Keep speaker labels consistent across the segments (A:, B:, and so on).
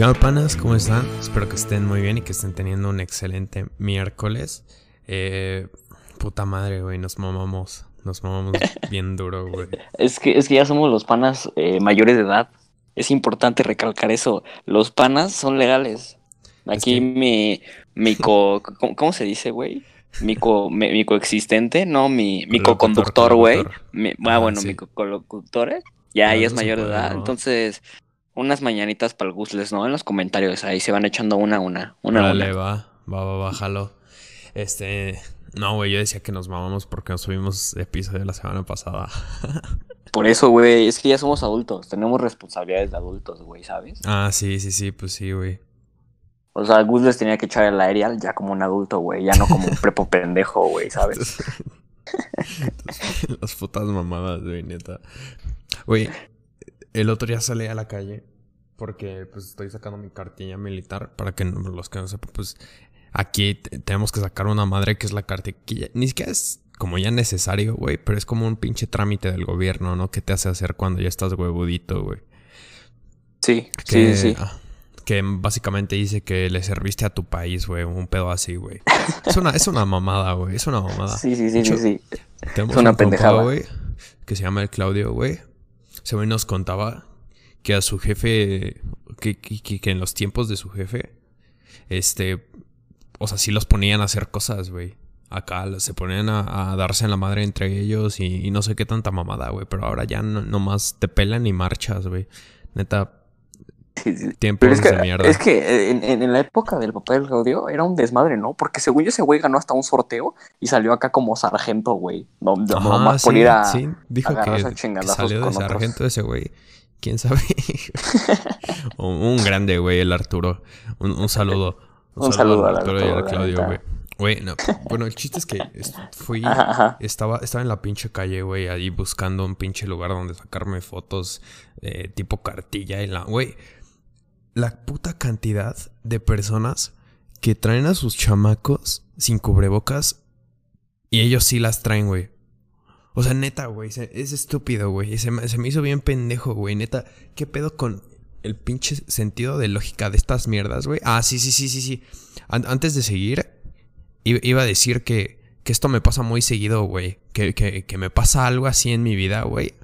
A: ¿Qué onda, panas? ¿Cómo están? Espero que estén muy bien y que estén teniendo un excelente miércoles. Eh, puta madre, güey, nos mamamos. Nos mamamos bien duro, güey.
B: Es que, es que ya somos los panas eh, mayores de edad. Es importante recalcar eso. Los panas son legales. Aquí
A: que-
B: mi, mi co, ¿cómo, se dice, güey? Mi, co, mi, mi coexistente, no, mi, mi
A: Colocutor,
B: co-conductor, güey.
A: colocutor. Ajá,
B: Ah, bueno,
A: sí.
B: mi co-conductor, ¿eh? ya
A: Ah,
B: ella es mayor de edad.
A: ¿no?
B: Entonces, unas mañanitas para el Guzles, ¿no? En los comentarios, ahí se van echando una a una. Una una.
A: va, va, va, bájalo. Este, no, güey, yo decía que nos mamamos porque nos subimos episodio la semana pasada.
B: Por eso, güey, es que ya somos adultos. Tenemos responsabilidades de adultos, güey, ¿sabes?
A: ah, sí, sí, sí, pues sí, güey.
B: O sea, Gus les tenía que echar el aerial ya como un adulto, güey, ya no como un prepo pendejo, güey, ¿sabes?
A: Las putas mamadas, güey, neta. Güey, el otro día salí a la calle porque pues estoy sacando mi cartilla militar para que los que no sepan, pues aquí te- tenemos que sacar una madre que es la cartilla. Ni siquiera es como ya necesario, güey, pero es como un pinche trámite del gobierno, ¿no? Que te hace hacer cuando ya estás huevudito, güey.
B: Sí,
A: Que,
B: sí, sí.
A: ah, que básicamente dice que le serviste a tu país, güey, un pedo así, güey. Es una, es una mamada, güey, es una mamada.
B: Sí, sí, sí, sí, sí.
A: Tenemos
B: Es una
A: un
B: pendejada.
A: güey, que se llama el Claudio, güey. Güey nos contaba que a su jefe, que, que, que- en los tiempos de su jefe, este, o sea, sí los ponían a hacer cosas, güey. Acá se ponían a, darse en la madre entre ellos y, y no sé qué tanta mamada, güey. Pero ahora ya no, nomás te pelan y marchas, güey. Neta,
B: sí, sí.
A: tiempos
B: es que,
A: de mierda.
B: es que eh, en, en- en la época del papá del Claudio era un desmadre, ¿no? Porque según yo ese güey ganó hasta un sorteo y salió acá como sargento, güey. No,
A: Ajá,
B: nomás por
A: sí,
B: ir a...
A: sí, dijo
B: a
A: que, salió de
B: otros.
A: sargento ese güey. ¿Quién sabe? un, un grande, güey, el Arturo. Un, un saludo.
B: Un saludo
A: al
B: al
A: Arturo y al Claudio, güey. Güey, no. Bueno, el chiste es que fui...
B: Ajá, ajá.
A: Estaba, estaba en la pinche calle, güey, ahí buscando un pinche lugar donde sacarme fotos eh, tipo cartilla y la... Güey, la puta cantidad de personas que traen a sus chamacos sin cubrebocas y ellos sí las traen, güey. O sea, neta, güey, es estúpido, güey. Se me, se me hizo bien pendejo, güey. Neta, ¿qué pedo con el pinche sentido de lógica de estas mierdas, güey? Ah, sí, sí, sí, sí, sí. An- antes de seguir, iba a decir que, que esto me pasa muy seguido, güey. Que, que, que me pasa algo así en mi vida, güey.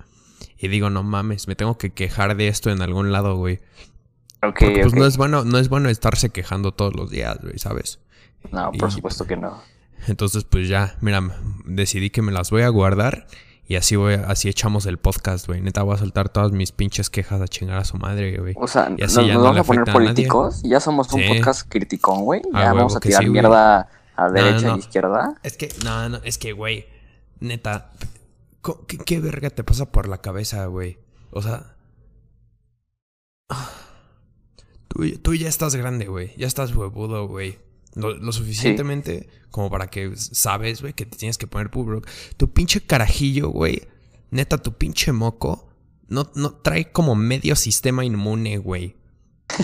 A: Y digo, no mames, me tengo que quejar de esto en algún lado, güey. Porque pues no es bueno, no es bueno estarse quejando todos los días, güey, ¿sabes?
B: No, por
A: y-
B: supuesto que no.
A: Entonces, pues ya, mira, decidí que me las voy a guardar y así voy, así echamos el podcast, güey. Neta, voy a soltar todas mis pinches quejas a chingar a su madre, güey.
B: O sea,
A: Y
B: nos,
A: así ya
B: nos
A: no
B: vamos a poner
A: afecta a
B: políticos. Ya somos un
A: Sí.
B: podcast criticón, güey. Ya
A: huevo
B: vamos a tirar
A: sí,
B: mierda a derecha
A: no.
B: y izquierda.
A: Es que, no, no, es que, güey, neta, ¿qué, qué verga te pasa por la cabeza, güey? O sea, tú, tú ya estás grande, güey, ya estás huevudo, güey. Lo, lo suficientemente como para que sabes, güey, que te tienes que poner puro. Tu pinche carajillo, güey, neta, tu pinche moco, no, no trae como medio sistema inmune, güey.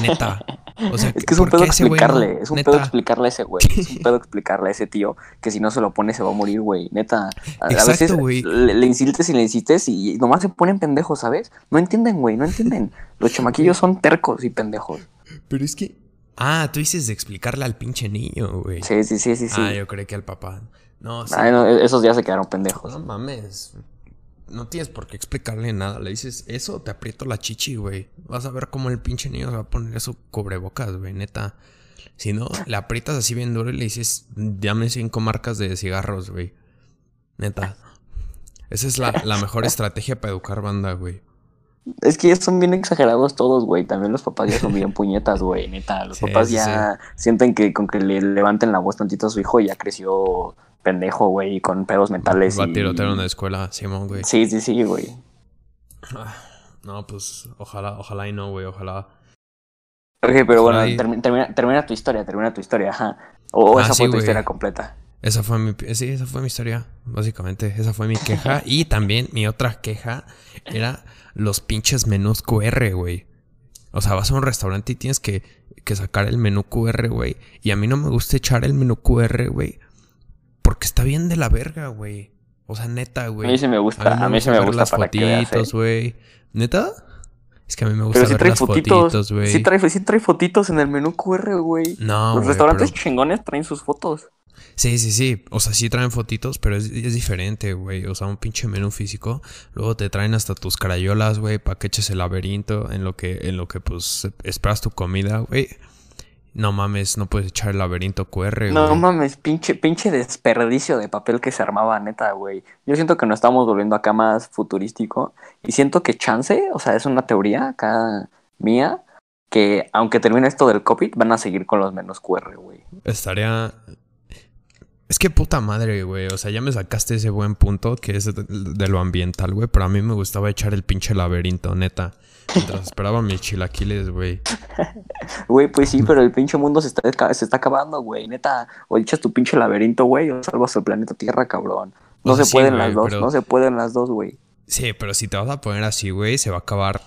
A: Neta. O sea,
B: Es que es un
A: ¿por
B: pedo
A: güey no?
B: explicarle, es un
A: Neta.
B: pedo explicarle a ese güey, es un pedo explicarle a ese tío que si no se lo pone se va a morir, güey, neta. A, a
A: Exacto,
B: veces
A: güey.
B: le, le insistes y le insistes y nomás se ponen pendejos, ¿sabes? No entienden, güey, no entienden. Los chamaquillos son tercos y pendejos.
A: Pero es que. Ah, tú dices de explicarle al pinche niño, güey.
B: Sí, sí, sí, sí, sí.
A: Ah, yo creí que al papá. No, sí.
B: Ay, no, esos ya se quedaron pendejos.
A: No mames. No tienes por qué explicarle nada. Le dices, eso te aprieto la chichi, güey. Vas a ver cómo el pinche niño se va a poner eso cubrebocas, güey, neta. Si no, le aprietas así bien duro y le dices, dame cinco marcas de cigarros, güey. Neta. Esa es la, la mejor estrategia para educar banda, güey.
B: Es que ya son bien exagerados todos, güey. También los papás ya son bien puñetas, güey, neta. Los
A: Sí,
B: papás
A: sí,
B: ya sienten que con que le levanten la voz tantito a su hijo ya creció pendejo, güey, con pedos mentales.
A: Va a
B: y-
A: tirotear en la escuela, Simón, güey.
B: Sí, sí, sí, güey.
A: Ah, No, pues, ojalá, ojalá y no, güey, ojalá.
B: Ok, pero bueno,
A: y-
B: termina, termina tu historia, termina tu historia, ajá. O, o
A: Ah,
B: esa
A: sí,
B: fue tu
A: güey.
B: historia completa.
A: Esa fue mi, sí, esa fue mi historia, básicamente. Esa fue mi queja. y también mi otra queja era los pinches menús QR, güey. O sea, vas a un restaurante y tienes que, que sacar el menú QR, güey. Y a mí no me gusta echar el menú QR, güey. Porque está bien de la verga, güey. O sea, neta,
B: A
A: güey.
B: mí sí me gusta, a mí, sí me
A: ver
B: gusta
A: las
B: para veas, ¿eh?
A: fotitos, güey. ¿Neta? Es que a mí me gusta
B: Pero sí
A: ver
B: trae
A: las
B: fotitos.
A: fotitos, güey.
B: sí, trae, sí trae fotitos en el menú QR, güey.
A: No,
B: Los
A: güey,
B: restaurantes
A: pero-
B: chingones traen sus fotos.
A: Sí, sí, sí. O sea, sí traen fotitos, pero es, es diferente, güey. O sea, un pinche menú físico. Luego te traen hasta tus carayolas, güey, para que eches el laberinto en lo que, en lo que, pues, esperas tu comida, güey. No mames, no puedes echar el laberinto QR,
B: No
A: güey.
B: mames, pinche, pinche desperdicio de papel que se armaba, neta, güey. Yo siento que nos estamos volviendo acá más futurístico. Y siento que chance, o sea, es una teoría acá mía, que aunque termine esto del COVID, van a seguir con los menús QR, güey.
A: Estaría. Es que puta madre, güey. O sea, ya me sacaste ese buen punto que es de, de lo ambiental, güey. Pero a mí me gustaba echar el pinche laberinto, neta. Mientras esperaba mis chilaquiles, güey.
B: Güey, pues sí, pero el pinche mundo se está, se está acabando, güey. Neta, o echas tu pinche laberinto, güey, o salvas el planeta Tierra, cabrón. No
A: O sea,
B: se
A: sí,
B: pueden
A: güey,
B: las dos,
A: pero-
B: no se pueden las dos, güey.
A: Sí, pero si te vas a poner así, güey, se va a acabar.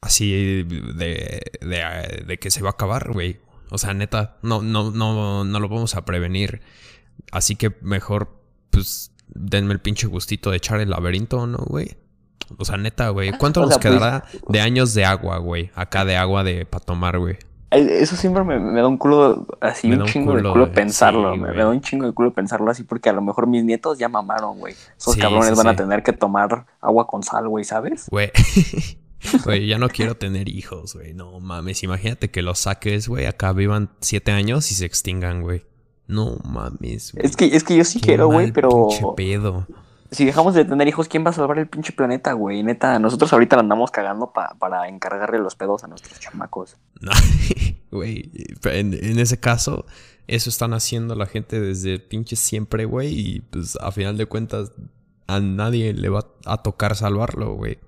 A: Así de, de, de que se va a acabar, güey. O sea, neta, no, no, no, no lo vamos a prevenir. Así que mejor, pues, denme el pinche gustito de echar el laberinto, ¿no, güey? O sea, neta, güey. ¿Cuánto
B: O
A: nos
B: sea, pues,
A: quedará de años de agua, güey? Acá de agua de para tomar, güey.
B: Eh, Eso siempre me, me da un culo, así
A: Me
B: un
A: un
B: chingo de
A: culo, güey.
B: pensarlo.
A: Sí,
B: me, da un chingo de culo pensarlo así porque a lo mejor mis nietos ya mamaron, güey. Esos
A: Sí,
B: cabrones
A: sí,
B: van a tener que tomar agua con sal, güey, ¿sabes?
A: Güey. Güey, ya no quiero tener hijos, güey. No mames. Imagínate que los saques, güey. Acá vivan siete años y se extingan, güey. No mames, güey.
B: Es que, es que yo sí
A: Qué
B: quiero, güey, pero
A: pinche pedo.
B: si dejamos de tener hijos, ¿quién va a salvar el pinche planeta, güey? Neta, nosotros ahorita la andamos cagando pa- para encargarle los pedos a nuestros chamacos.
A: No, güey. En, en ese caso, eso están haciendo la gente desde pinche siempre, güey. Y pues a final de cuentas, a nadie le va a tocar salvarlo, güey.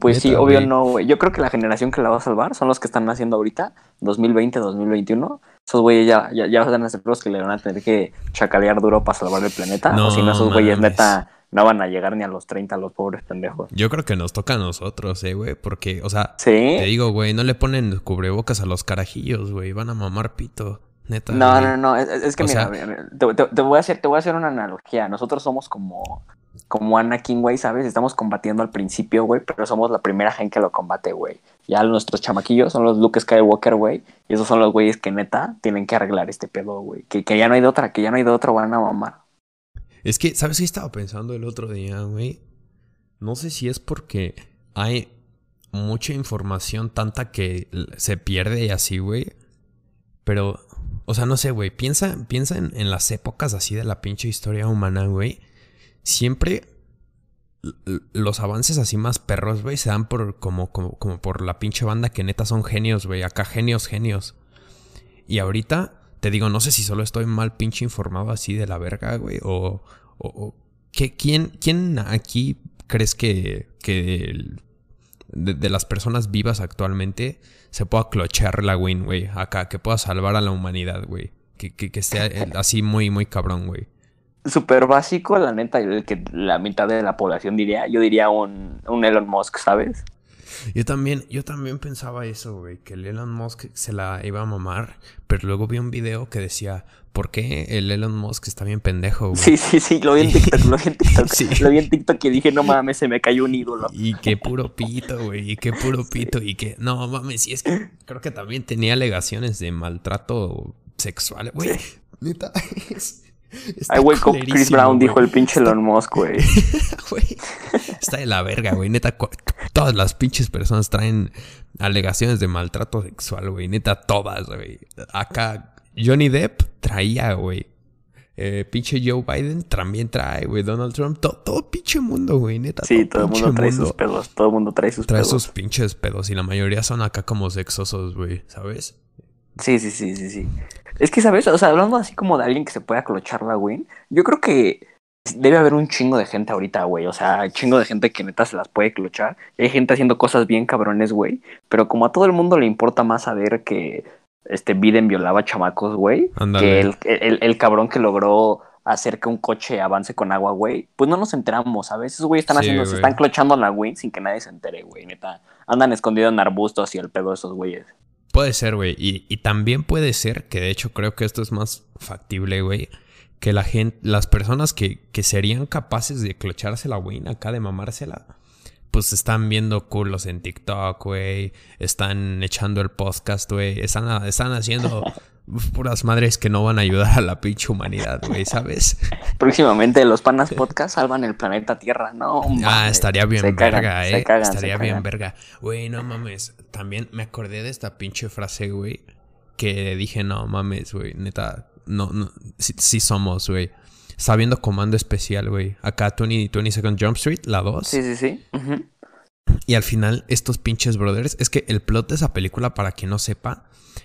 B: Pues sí, obvio no, güey. Yo creo que la generación que la va a salvar son los que están naciendo ahorita, 2020, 2021. Esos güeyes ya, ya, ya van a ser los que le van a tener que chacalear duro para salvar el planeta.
A: No
B: o si no, esos güeyes neta no van a llegar ni a los 30, los pobres pendejos.
A: Yo creo que nos toca a nosotros, eh, güey. Porque, o sea,
B: Sí.
A: te digo, güey, no le ponen cubrebocas a los carajillos, güey. Van a mamar pito. Neta.
B: No,
A: güey.
B: no, no, es, es que
A: O
B: mira,
A: sea-
B: mira, te, te- te voy a hacer, te voy a hacer una analogía. Nosotros somos como, como Anakin, güey, ¿sabes? Estamos combatiendo al principio, güey, pero somos la primera gente que lo combate, güey. Ya nuestros chamaquillos son los Luke Skywalker, güey, y esos son los güeyes que neta tienen que arreglar este pedo, güey. Que, que ya no hay de otra, que ya no hay de otra, van a mamar.
A: Es que, ¿sabes qué estaba pensando el otro día, güey? No sé si es porque hay mucha información tanta que se pierde y así, güey. Pero, o sea, no sé, güey. Piensa, piensa en, en las épocas así de la pinche historia humana, güey. Siempre los avances así más perros, güey, se dan por como, como, como por la pinche banda que neta son genios, güey. Acá genios, genios. Y ahorita, te digo, no sé si solo estoy mal pinche informado así de la verga, güey. O, o, ¿qué- quién, ¿quién aquí crees que, que de, las personas vivas actualmente se pueda clochear la win, güey? Acá, que pueda salvar a la humanidad, güey. Que, que, que eh, así muy, muy cabrón, güey.
B: Súper básico, la neta, el que la mitad de la población diría, yo diría un, un Elon Musk, ¿sabes?
A: Yo también, yo también pensaba eso, güey, que el Elon Musk se la iba a mamar, pero luego vi un video que decía, ¿por qué el Elon Musk está bien pendejo, güey?
B: Sí, sí, sí, lo vi en TikTok, lo vi en TikTok.
A: Sí.
B: Lo vi en TikTok y dije, no mames, se me cayó un ídolo.
A: Y qué puro pito, güey. Y qué puro pito. Y que, no mames, y es que creo que también tenía alegaciones de maltrato sexual, güey. Neta, es.
B: Ay, güey, Chris Brown dijo el pinche Elon Musk, güey.
A: Está de la verga, güey. Neta, todas las pinches personas traen alegaciones de maltrato sexual, güey. Neta, todas, güey. Acá, Johnny Depp traía, güey. Eh, pinche Joe Biden también trae, güey. Donald Trump, to- todo pinche mundo, güey. Neta,
B: Sí, todo el mundo trae sus pedos, todo el mundo trae sus
A: Trae
B: pedos.
A: sus pinches pedos y la mayoría son acá como sexosos, güey, ¿sabes?
B: Sí, sí, sí, sí, sí. Es que, ¿sabes? O sea, hablando así como de alguien que se pueda clochar la win, yo creo que debe haber un chingo de gente ahorita, güey. O sea, chingo de gente que neta se las puede clochar. Hay gente haciendo cosas bien cabrones, güey. Pero como a todo el mundo le importa más saber que este Biden violaba chamacos, güey, que el, el, el cabrón que logró hacer que un coche avance con agua, güey, pues no nos enteramos, ¿sabes? Esos güeyes están
A: Sí,
B: haciendo, se
A: güey.
B: están clochando la win sin que nadie se entere, güey, neta. Andan escondidos en arbustos y el pedo de esos güeyes.
A: Puede ser, güey. Y, y también puede ser, que de hecho creo que esto es más factible, güey, que la gente, las personas que, que serían capaces de clocharse la win acá, de mamársela, pues están viendo culos en TikTok, güey. Están echando el podcast, güey. Están, están haciendo puras madres que no van a ayudar a la pinche humanidad, güey, ¿sabes?
B: Próximamente los panas podcast salvan el planeta Tierra, ¿no?
A: ah, estaría bien verga, eh. estaría bien verga. Güey, no mames. También me acordé de esta pinche frase, güey. Que dije, no mames, güey. Neta, no, no. Sí, somos, güey. Está viendo Comando Especial, güey. Acá 20, 20 Second Jump Street, la 2.
B: Sí, sí, sí.
A: Y al final, estos pinches brothers. Es que el plot de esa película, para quien no sepa,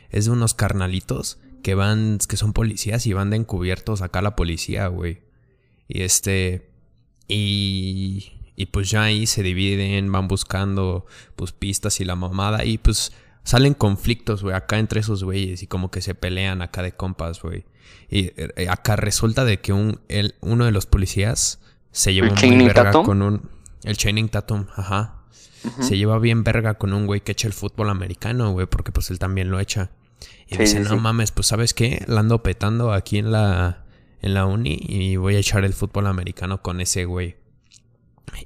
A: es de unos carnalitos que van, que son policías y van de encubiertos acá a la policía, güey. Y este, y, y pues ya ahí se dividen, van buscando pues pistas y la mamada y pues salen conflictos, güey, acá entre esos güeyes y como que se pelean acá de compas, güey. Y eh, acá resulta de que un, el, uno de los policías se llevó muy verga con un... El Chaining Tatum, ajá. Se lleva bien verga con un güey que echa el fútbol americano, güey, porque pues él también lo echa. Y dice, no mames, pues sabes qué, la ando petando aquí en la, en la uni y voy a echar el fútbol americano con ese güey.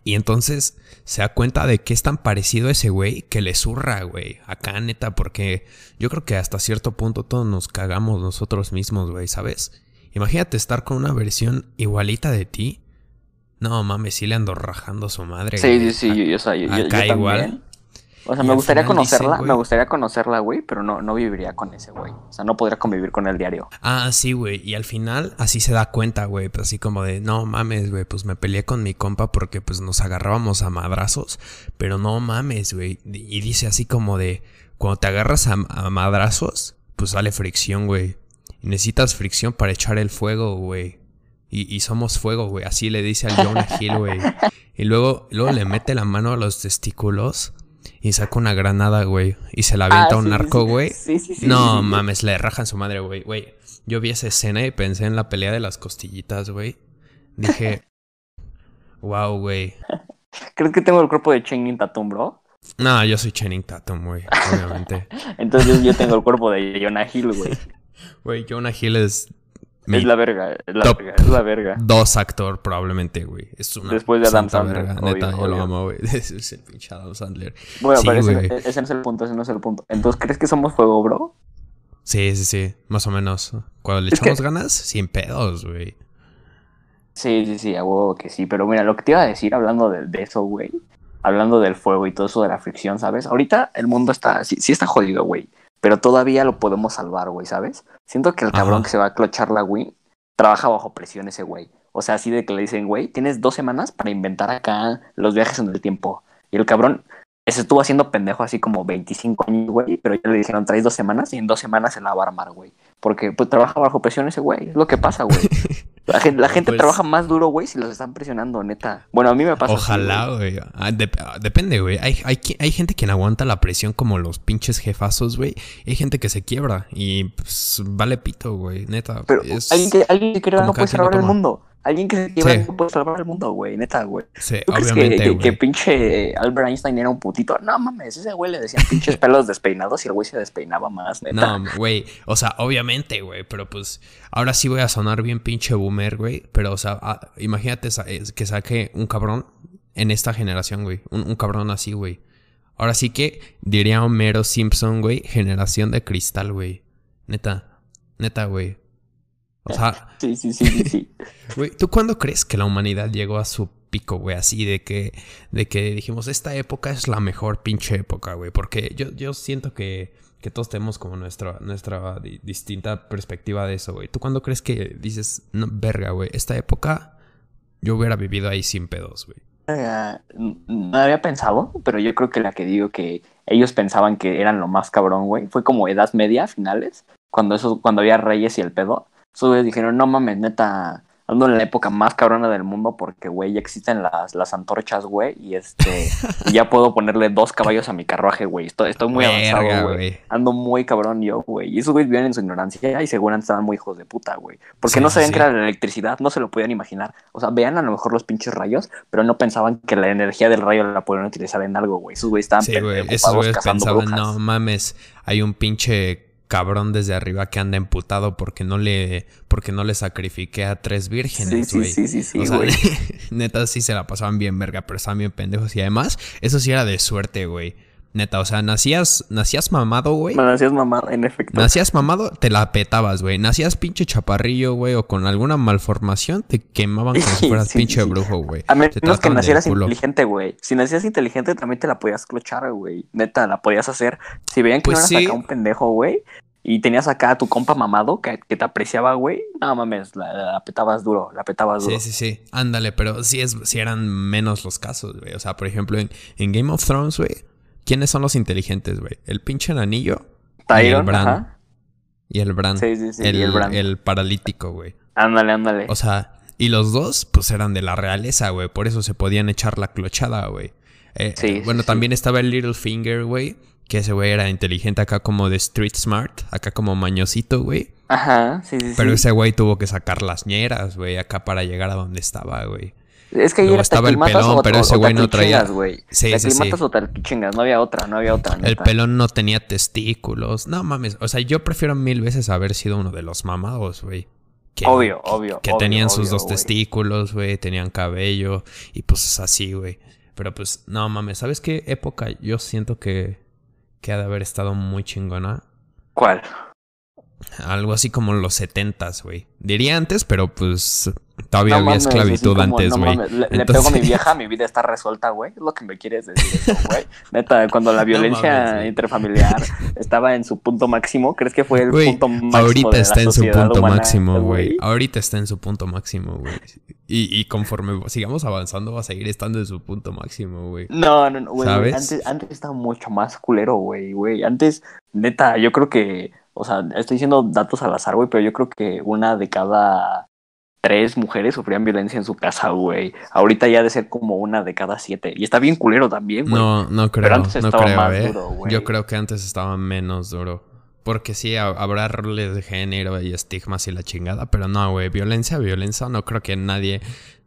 A: Y entonces se da cuenta de que es tan parecido a ese güey que le zurra, güey. Acá, neta, porque yo creo que hasta cierto punto todos nos cagamos nosotros mismos, güey, ¿sabes? Imagínate estar con una versión igualita de ti. No mames, sí le ando rajando a su madre.
B: Sí, sí, sí, yo, yo, acá igual. O sea, me gustaría conocerla, me gustaría conocerla, güey, pero no, no viviría con ese güey. O sea, no podría convivir con el diario.
A: Ah, sí, güey. Y al final así se da cuenta, güey. Pues así como de, no mames, güey, pues me peleé con mi compa porque pues nos agarrábamos a madrazos. Pero no mames, güey. Y dice así como de, cuando te agarras a, madrazos, pues sale fricción, güey. necesitas fricción para echar el fuego, güey. Y, y somos fuego, güey. Así le dice al Jonah Hill, güey. Y luego, luego le mete la mano a los testículos y saca una granada, güey, y se la avienta a un narco, güey. Sí, sí, sí, no mames, le rajan su madre, güey. Güey, yo vi esa escena y pensé en la pelea de las costillitas, güey. Dije, wow, güey.
B: ¿Crees que tengo el cuerpo de Channing Tatum, bro?
A: No, yo soy Channing Tatum, güey, obviamente.
B: Entonces yo tengo el cuerpo de Jonah Hill, güey.
A: Güey, Jonah Hill es
B: es la verga, es la verga, es la verga.
A: Dos actor, probablemente, güey. Es una
B: Después de Adam Sandler.
A: Verga. Neta, yo lo amo, güey. Es el pinche Adam Sandler.
B: Bueno, pero ese, ese, no es el punto, ese no es el punto. Entonces, ¿crees que somos fuego, bro?
A: Sí, sí, sí. Más o menos. Cuando le echamos ganas, sin pedos, güey.
B: Sí, sí, sí, a huevo que sí. Pero mira, lo que te iba a decir hablando de, de eso, güey. Hablando del fuego y todo eso de la fricción, ¿sabes? Ahorita el mundo está, sí, sí está jodido, güey pero todavía lo podemos salvar, güey, ¿sabes? Siento que el cabrón que se va a clochar la Wii trabaja bajo presión ese güey. O sea, así de que le dicen, güey, tienes dos semanas para inventar acá los viajes en el tiempo. Y el cabrón se estuvo haciendo pendejo así como 25 años, güey, pero ya le dijeron, traes dos semanas y en dos semanas se la va a armar, güey. Porque pues trabaja bajo presión ese güey, es lo que pasa, güey. La gente, la gente pues trabaja más duro, güey, si los están presionando, neta. Bueno, a mí me pasa.
A: Ojalá, güey. Ah, depende, güey. Hay, hay, hay, gente que no aguanta la presión como los pinches jefazos, güey. Hay gente que se quiebra y pues, vale pito, güey, neta.
B: Pero alguien que, alguien que no puede salvar el mundo. Alguien que se quiebra no puede salvar el mundo, güey, neta, güey.
A: Sí, ¿Tú obviamente,
B: crees que, que, pinche Albert Einstein era un putito? No mames, ese güey le decían pinches pelos despeinados y el güey se despeinaba más, neta.
A: No, güey, o sea, obviamente, güey, pero pues ahora sí voy a sonar bien pinche boomer, güey. Pero, o sea, ah, imagínate que saque un cabrón en esta generación, güey. Un, un cabrón así, güey. Ahora sí que diría Homero Simpson, güey, generación de cristal, güey. Neta, neta, güey. O sea.
B: Sí, sí, sí, sí,
A: Güey, ¿tú cuándo crees que la humanidad llegó a su pico, güey? Así de que, de que dijimos, esta época es la mejor pinche época, güey. Porque yo, yo siento que, que todos tenemos como nuestra, nuestra distinta perspectiva de eso, güey. ¿Tú cuándo crees que dices, no, verga, güey, esta época yo hubiera vivido ahí sin pedos, güey?
B: no había pensado, pero yo creo que la que digo que ellos pensaban que eran lo más cabrón, güey, fue como edad media, finales, cuando eso, cuando había reyes y el pedo. Sus dijeron, no mames, neta, ando en la época más cabrona del mundo porque, güey, ya existen las, las antorchas, güey, y este, ya puedo ponerle dos caballos a mi carruaje, güey. Estoy, estoy muy avanzado, güey. Ando muy cabrón yo, güey. Y esos güeyes viven en su ignorancia y seguramente estaban muy hijos de puta, güey. Porque no sabían que era la electricidad, no se lo podían imaginar. O sea, vean a lo mejor los pinches rayos, pero no pensaban que la energía del rayo la podían utilizar en algo, güey. Esos güeyes estaban
A: sí, güey. Esos güeyes pensaban, no mames, hay un pinche cabrón desde arriba que anda emputado porque no le porque no le sacrifiqué a tres vírgenes,
B: güey. Sí, sí, sí, sí, güey.
A: neta sí se la pasaban bien verga, pero estaban bien pendejos. Y además, eso sí era de suerte, güey. Neta, o sea, nacías, nacías mamado, güey.
B: Nacías mamado, en efecto.
A: Nacías mamado, te la petabas, güey. Nacías pinche chaparrillo, güey, o con alguna malformación, te quemaban como si fueras
B: Sí,
A: pinche
B: sí.
A: brujo, güey.
B: A menos que nacieras inteligente, güey. Si nacieras inteligente, también te la podías clochar, güey. Neta, la podías hacer. Si veían que
A: Pues
B: no eras
A: sí.
B: acá un pendejo, güey, y tenías acá a tu compa mamado que, que te apreciaba, güey, no mames, la, la petabas duro, la petabas duro.
A: Sí, sí, sí. Ándale, pero sí, es, sí eran menos los casos, güey. O sea, por ejemplo, en, en Game of Thrones, güey, ¿quiénes son los inteligentes, güey? El pinche anillo y el Bran.
B: ajá.
A: y el Bran.
B: Sí, sí, sí.
A: el,
B: y el Bran.
A: el paralítico, güey.
B: Ándale, ándale.
A: O sea, y los dos, pues eran de la realeza, güey. Por eso se podían echar la clochada, güey. Eh,
B: Sí,
A: eh, bueno,
B: sí,
A: también estaba el Littlefinger, güey. Que ese güey era inteligente acá como de street smart. Acá como mañosito, güey.
B: Ajá, sí, sí,
A: Pero
B: sí.
A: ese güey tuvo que sacar las ñeras, güey. Acá para llegar a donde estaba, güey.
B: Es que ahí era
A: estaba el pelón,
B: o-
A: pero ese güey no traía-
B: güey.
A: Sí, sí, sí.
B: o no había otra, no había otra.
A: El
B: neta.
A: pelón no tenía testículos. No mames. O sea, yo prefiero mil veces haber sido uno de los mamados, güey. Que-
B: Obvio, obvio,
A: Que
B: obvio,
A: tenían sus dos testículos, güey. Tenían cabello. Y pues así, güey. Pero pues, no mames. ¿Sabes qué época yo siento que, que ha de haber estado muy chingona?
B: ¿Cuál?
A: Algo así como los setentas, güey. Diría antes, pero pues todavía
B: No
A: había
B: mames,
A: esclavitud
B: como,
A: antes,
B: no
A: güey.
B: Le, pego a mi vieja, mi vida está resuelta, güey. Es lo que me quieres decir güey. Neta, cuando la violencia
A: mames, güey.
B: interfamiliar estaba en su punto máximo, ¿crees que fue el punto máximo
A: ahorita
B: de la
A: está en su punto
B: humana,
A: máximo, güey. Ahorita está en su punto máximo, güey. Y, y conforme sigamos avanzando, va a seguir estando en su punto máximo, güey.
B: No, no, no, güey. Antes, antes estaba mucho más culero, güey, güey. Antes, neta, yo creo que, o sea, estoy diciendo datos al azar, güey, pero yo creo que una de cada tres mujeres sufrían violencia en su casa, güey. Ahorita ya de ser como una de cada siete. Y está bien culero también, güey.
A: No, no creo,
B: Pero antes
A: no
B: estaba
A: creo,
B: más
A: eh.
B: duro, güey.
A: Yo creo que antes estaba menos duro. Porque sí, ha- habrá roles de género y estigmas y la chingada, pero no, güey, violencia, violencia, no creo que nadie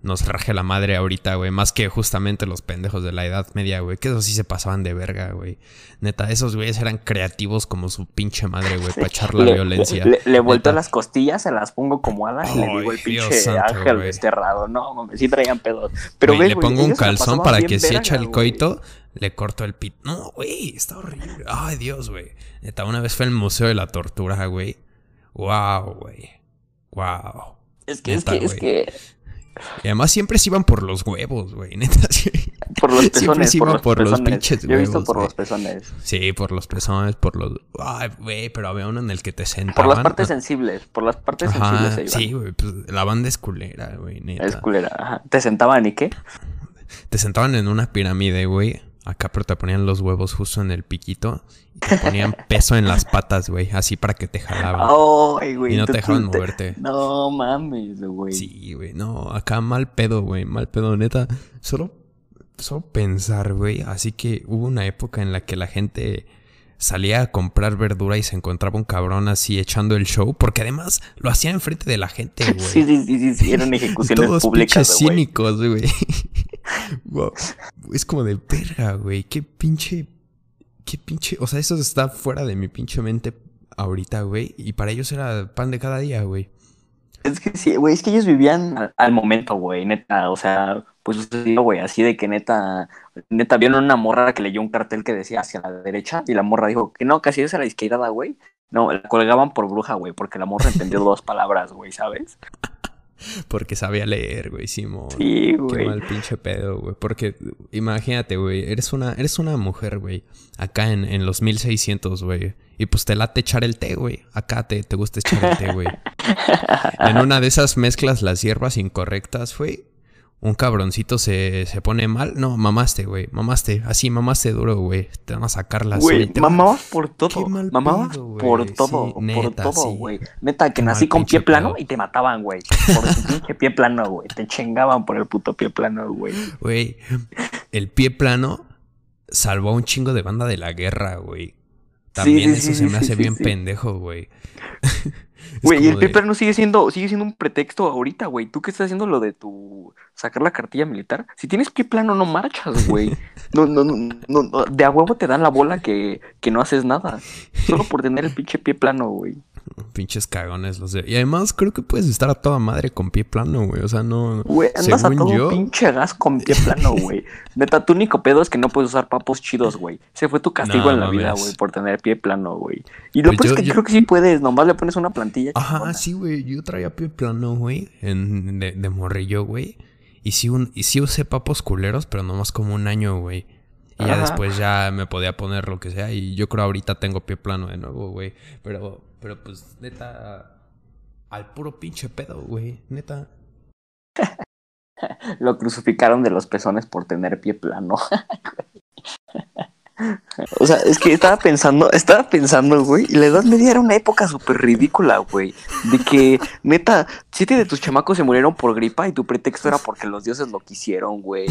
A: nos raje la madre ahorita, güey, más que justamente los pendejos de la Edad Media, güey, que esos sí se pasaban de verga, güey. Neta, esos güeyes eran creativos como su pinche madre, güey, para echar la
B: Le-
A: violencia.
B: Le, le
A: Neta.
B: las costillas, se las pongo como alas y le digo el pinche
A: santo,
B: ángel desterrado. No, mames, sí traían pedos. Pero ves,
A: le pongo un calzón para que
B: verga,
A: echa el coito, le corto el pit. No, güey, está horrible. Ay, Dios, güey. Neta, una vez fue al Museo de la Tortura, güey. Wow, güey. Wow.
B: Es que, es que, es que
A: Y además siempre se iban por los huevos, güey. Neta, sí.
B: por los
A: Siempre
B: pezones,
A: se
B: por
A: iba
B: los
A: por los
B: pezones.
A: pinches
B: Yo he visto
A: huevos,
B: por los pezones.
A: Sí, por los pezones, por los... Ay, güey, pero había uno en el que te
B: Por
A: sentaban.
B: las partes
A: ah,
B: sensibles, por las partes
A: Ajá,
B: sensibles se iban.
A: sí, güey, pues la banda es culera, güey, neta.
B: Es culera. ajá. ¿Te sentaban y qué?
A: Te sentaban en una pirámide, güey. Acá, pero te ponían los huevos justo en el piquito. Y te ponían peso en las patas, güey. Así para que te jalaban.
B: Ay, güey.
A: y no te dejaban
B: te-
A: moverte.
B: No mames, güey.
A: Sí, güey. No, acá mal pedo, güey. Mal pedo, neta. Solo, solo pensar, güey. Así que hubo una época en la que la gente salía a comprar verdura y se encontraba un cabrón así echando el show. Porque además lo hacía enfrente de la gente, güey.
B: Sí, sí, sí, sí, eran ejecuciones
A: Todos
B: públicas, güey.
A: cínicos, güey. Wow. Es como de verga, güey. Qué pinche. Qué pinche. O sea, eso está fuera de mi pinche mente ahorita, güey. Y para ellos era pan de cada día, güey.
B: Es que sí, güey, es que ellos vivían al, al momento, güey, neta, o sea, pues güey, así de que neta, neta, vieron una morra que leyó un cartel que decía hacia la derecha y la morra dijo que no, casi es a la izquierda, güey. No, la colgaban por bruja, güey, porque la morra entendió dos palabras, güey, ¿sabes?
A: Porque sabía leer, güey, Simón.
B: Sí,
A: Qué
B: güey.
A: mal pinche pedo, güey. Porque imagínate, güey, eres una, eres una mujer, güey. Acá en, en los 1600, güey. Y pues te late echar el té, güey. Acá te, te gusta echar el té, güey. en una de esas mezclas las hierbas incorrectas, güey. Un cabroncito se, se pone mal. No, mamaste, güey. Mamaste. Así, mamaste duro, güey. Te van a sacar las
B: Güey, mamabas por todo, mamabas
A: pedo,
B: por todo,
A: Sí,
B: por todo,
A: sí.
B: güey. Neta, que
A: Qué
B: nací con pie plano y te mataban, güey. Por tu pinche pie plano, güey. Te chingaban por el puto pie plano, güey.
A: Güey, el pie plano salvó a un chingo de banda de la guerra, güey. También
B: sí,
A: eso
B: sí,
A: se me
B: sí,
A: hace
B: sí,
A: bien
B: sí.
A: pendejo, güey.
B: Güey, y el
A: de-
B: plano sigue siendo, sigue siendo un pretexto ahorita, güey. ¿Tú qué estás haciendo lo de tu sacar la cartilla militar? Si tienes pie plano, no marchas, güey. No, no, no, no, no, de a huevo te dan la bola que, que no haces nada. Solo por tener el pinche pie plano, güey.
A: Pinches cagones los de. Y además creo que puedes estar a toda madre con pie plano, güey. O sea, no.
B: Güey, andas a
A: según
B: todo
A: yo-
B: pinche gas con pie plano, güey. Neta, tu único pedo es que no puedes usar papos chidos, güey. Ese fue tu castigo
A: No,
B: en la vida, güey, por tener pie plano, güey. Y lo
A: Pues
B: peor
A: yo-
B: es que
A: yo-
B: creo que sí puedes, nomás le pones una plantilla.
A: Ajá,
B: chingona.
A: sí, güey. Yo traía pie plano, güey. En, de, de morrillo, güey. Y sí, un, y sí usé papos culeros, pero nomás como un año, güey. Y ya
B: Ajá.
A: después ya me podía poner lo que sea. Y yo creo ahorita tengo pie plano de nuevo, güey. Pero, pero pues, neta. Al puro pinche pedo, güey. Neta.
B: Lo crucificaron de los pezones por tener pie plano. O sea, es que estaba pensando, estaba pensando, güey, y la edad media era una época súper ridícula, güey. De que, neta, siete de tus chamacos se murieron por gripa y tu pretexto era porque los dioses lo quisieron, güey.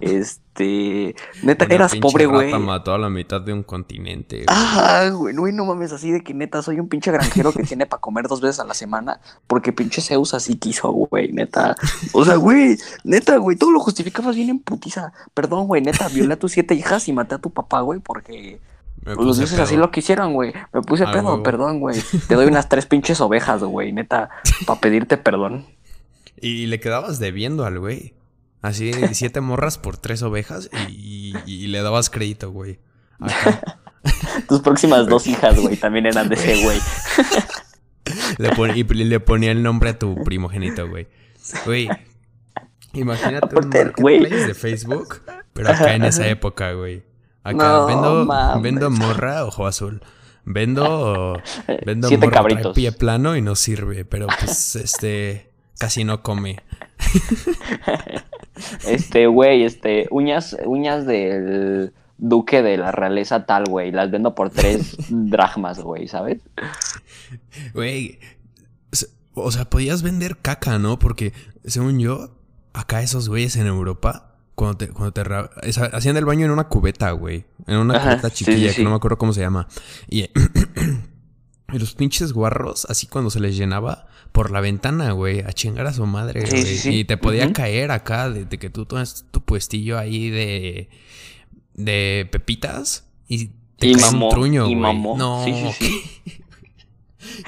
B: Este, neta,
A: Una
B: eras pobre,
A: rata
B: güey.
A: mató a la mitad de un continente. güey.
B: Ah, güey, güey, no mames, así de que neta soy un pinche granjero que tiene para comer dos veces a la semana porque pinche Zeus así quiso, güey, neta. O sea, güey, neta, güey, todo lo justificabas bien en putiza. Perdón, güey, neta, violé a tus siete hijas y maté a tu papá, güey, porque
A: Me
B: los dioses así lo quisieron, güey. Me puse
A: Ah,
B: pedo,
A: huevo.
B: perdón, güey. Te doy unas tres pinches ovejas, güey, neta, para pedirte perdón.
A: Y le quedabas debiendo al güey. Así, siete morras por tres ovejas y, y- y le dabas crédito, güey.
B: Tus próximas dos hijas, güey, también eran de ese, güey.
A: Le pon- y le ponía el nombre a tu primogénito, güey. Güey. Imagínate un
B: Aparte,
A: marketplace de Facebook, pero acá en esa época, güey. Acá
B: No,
A: vendo,
B: mames.
A: vendo morra ojo azul. Vendo, vendo
B: Siete
A: morra
B: cabritos.
A: pie plano y no sirve, pero pues este casi no come.
B: Este, güey, este, uñas, uñas del duque de la realeza tal, güey. Las vendo por tres dracmas, güey, ¿sabes?
A: Güey, o sea, podías vender caca, ¿no? Porque, según yo, acá esos güeyes en Europa, cuando te, cuando te esa- hacían el baño en una cubeta, güey. En una
B: Ajá,
A: cubeta
B: sí,
A: chiquilla,
B: sí,
A: que no me acuerdo cómo se llama. Y, y los pinches guarros, así cuando se les llenaba por la ventana, güey, a chingar a su madre, güey. Y te podía caer acá de, de que tú tomas tu puestillo ahí de, de pepitas y te
B: Y mamó,
A: un truño,
B: y
A: güey.
B: mamó.
A: No,
B: Sí, sí, sí.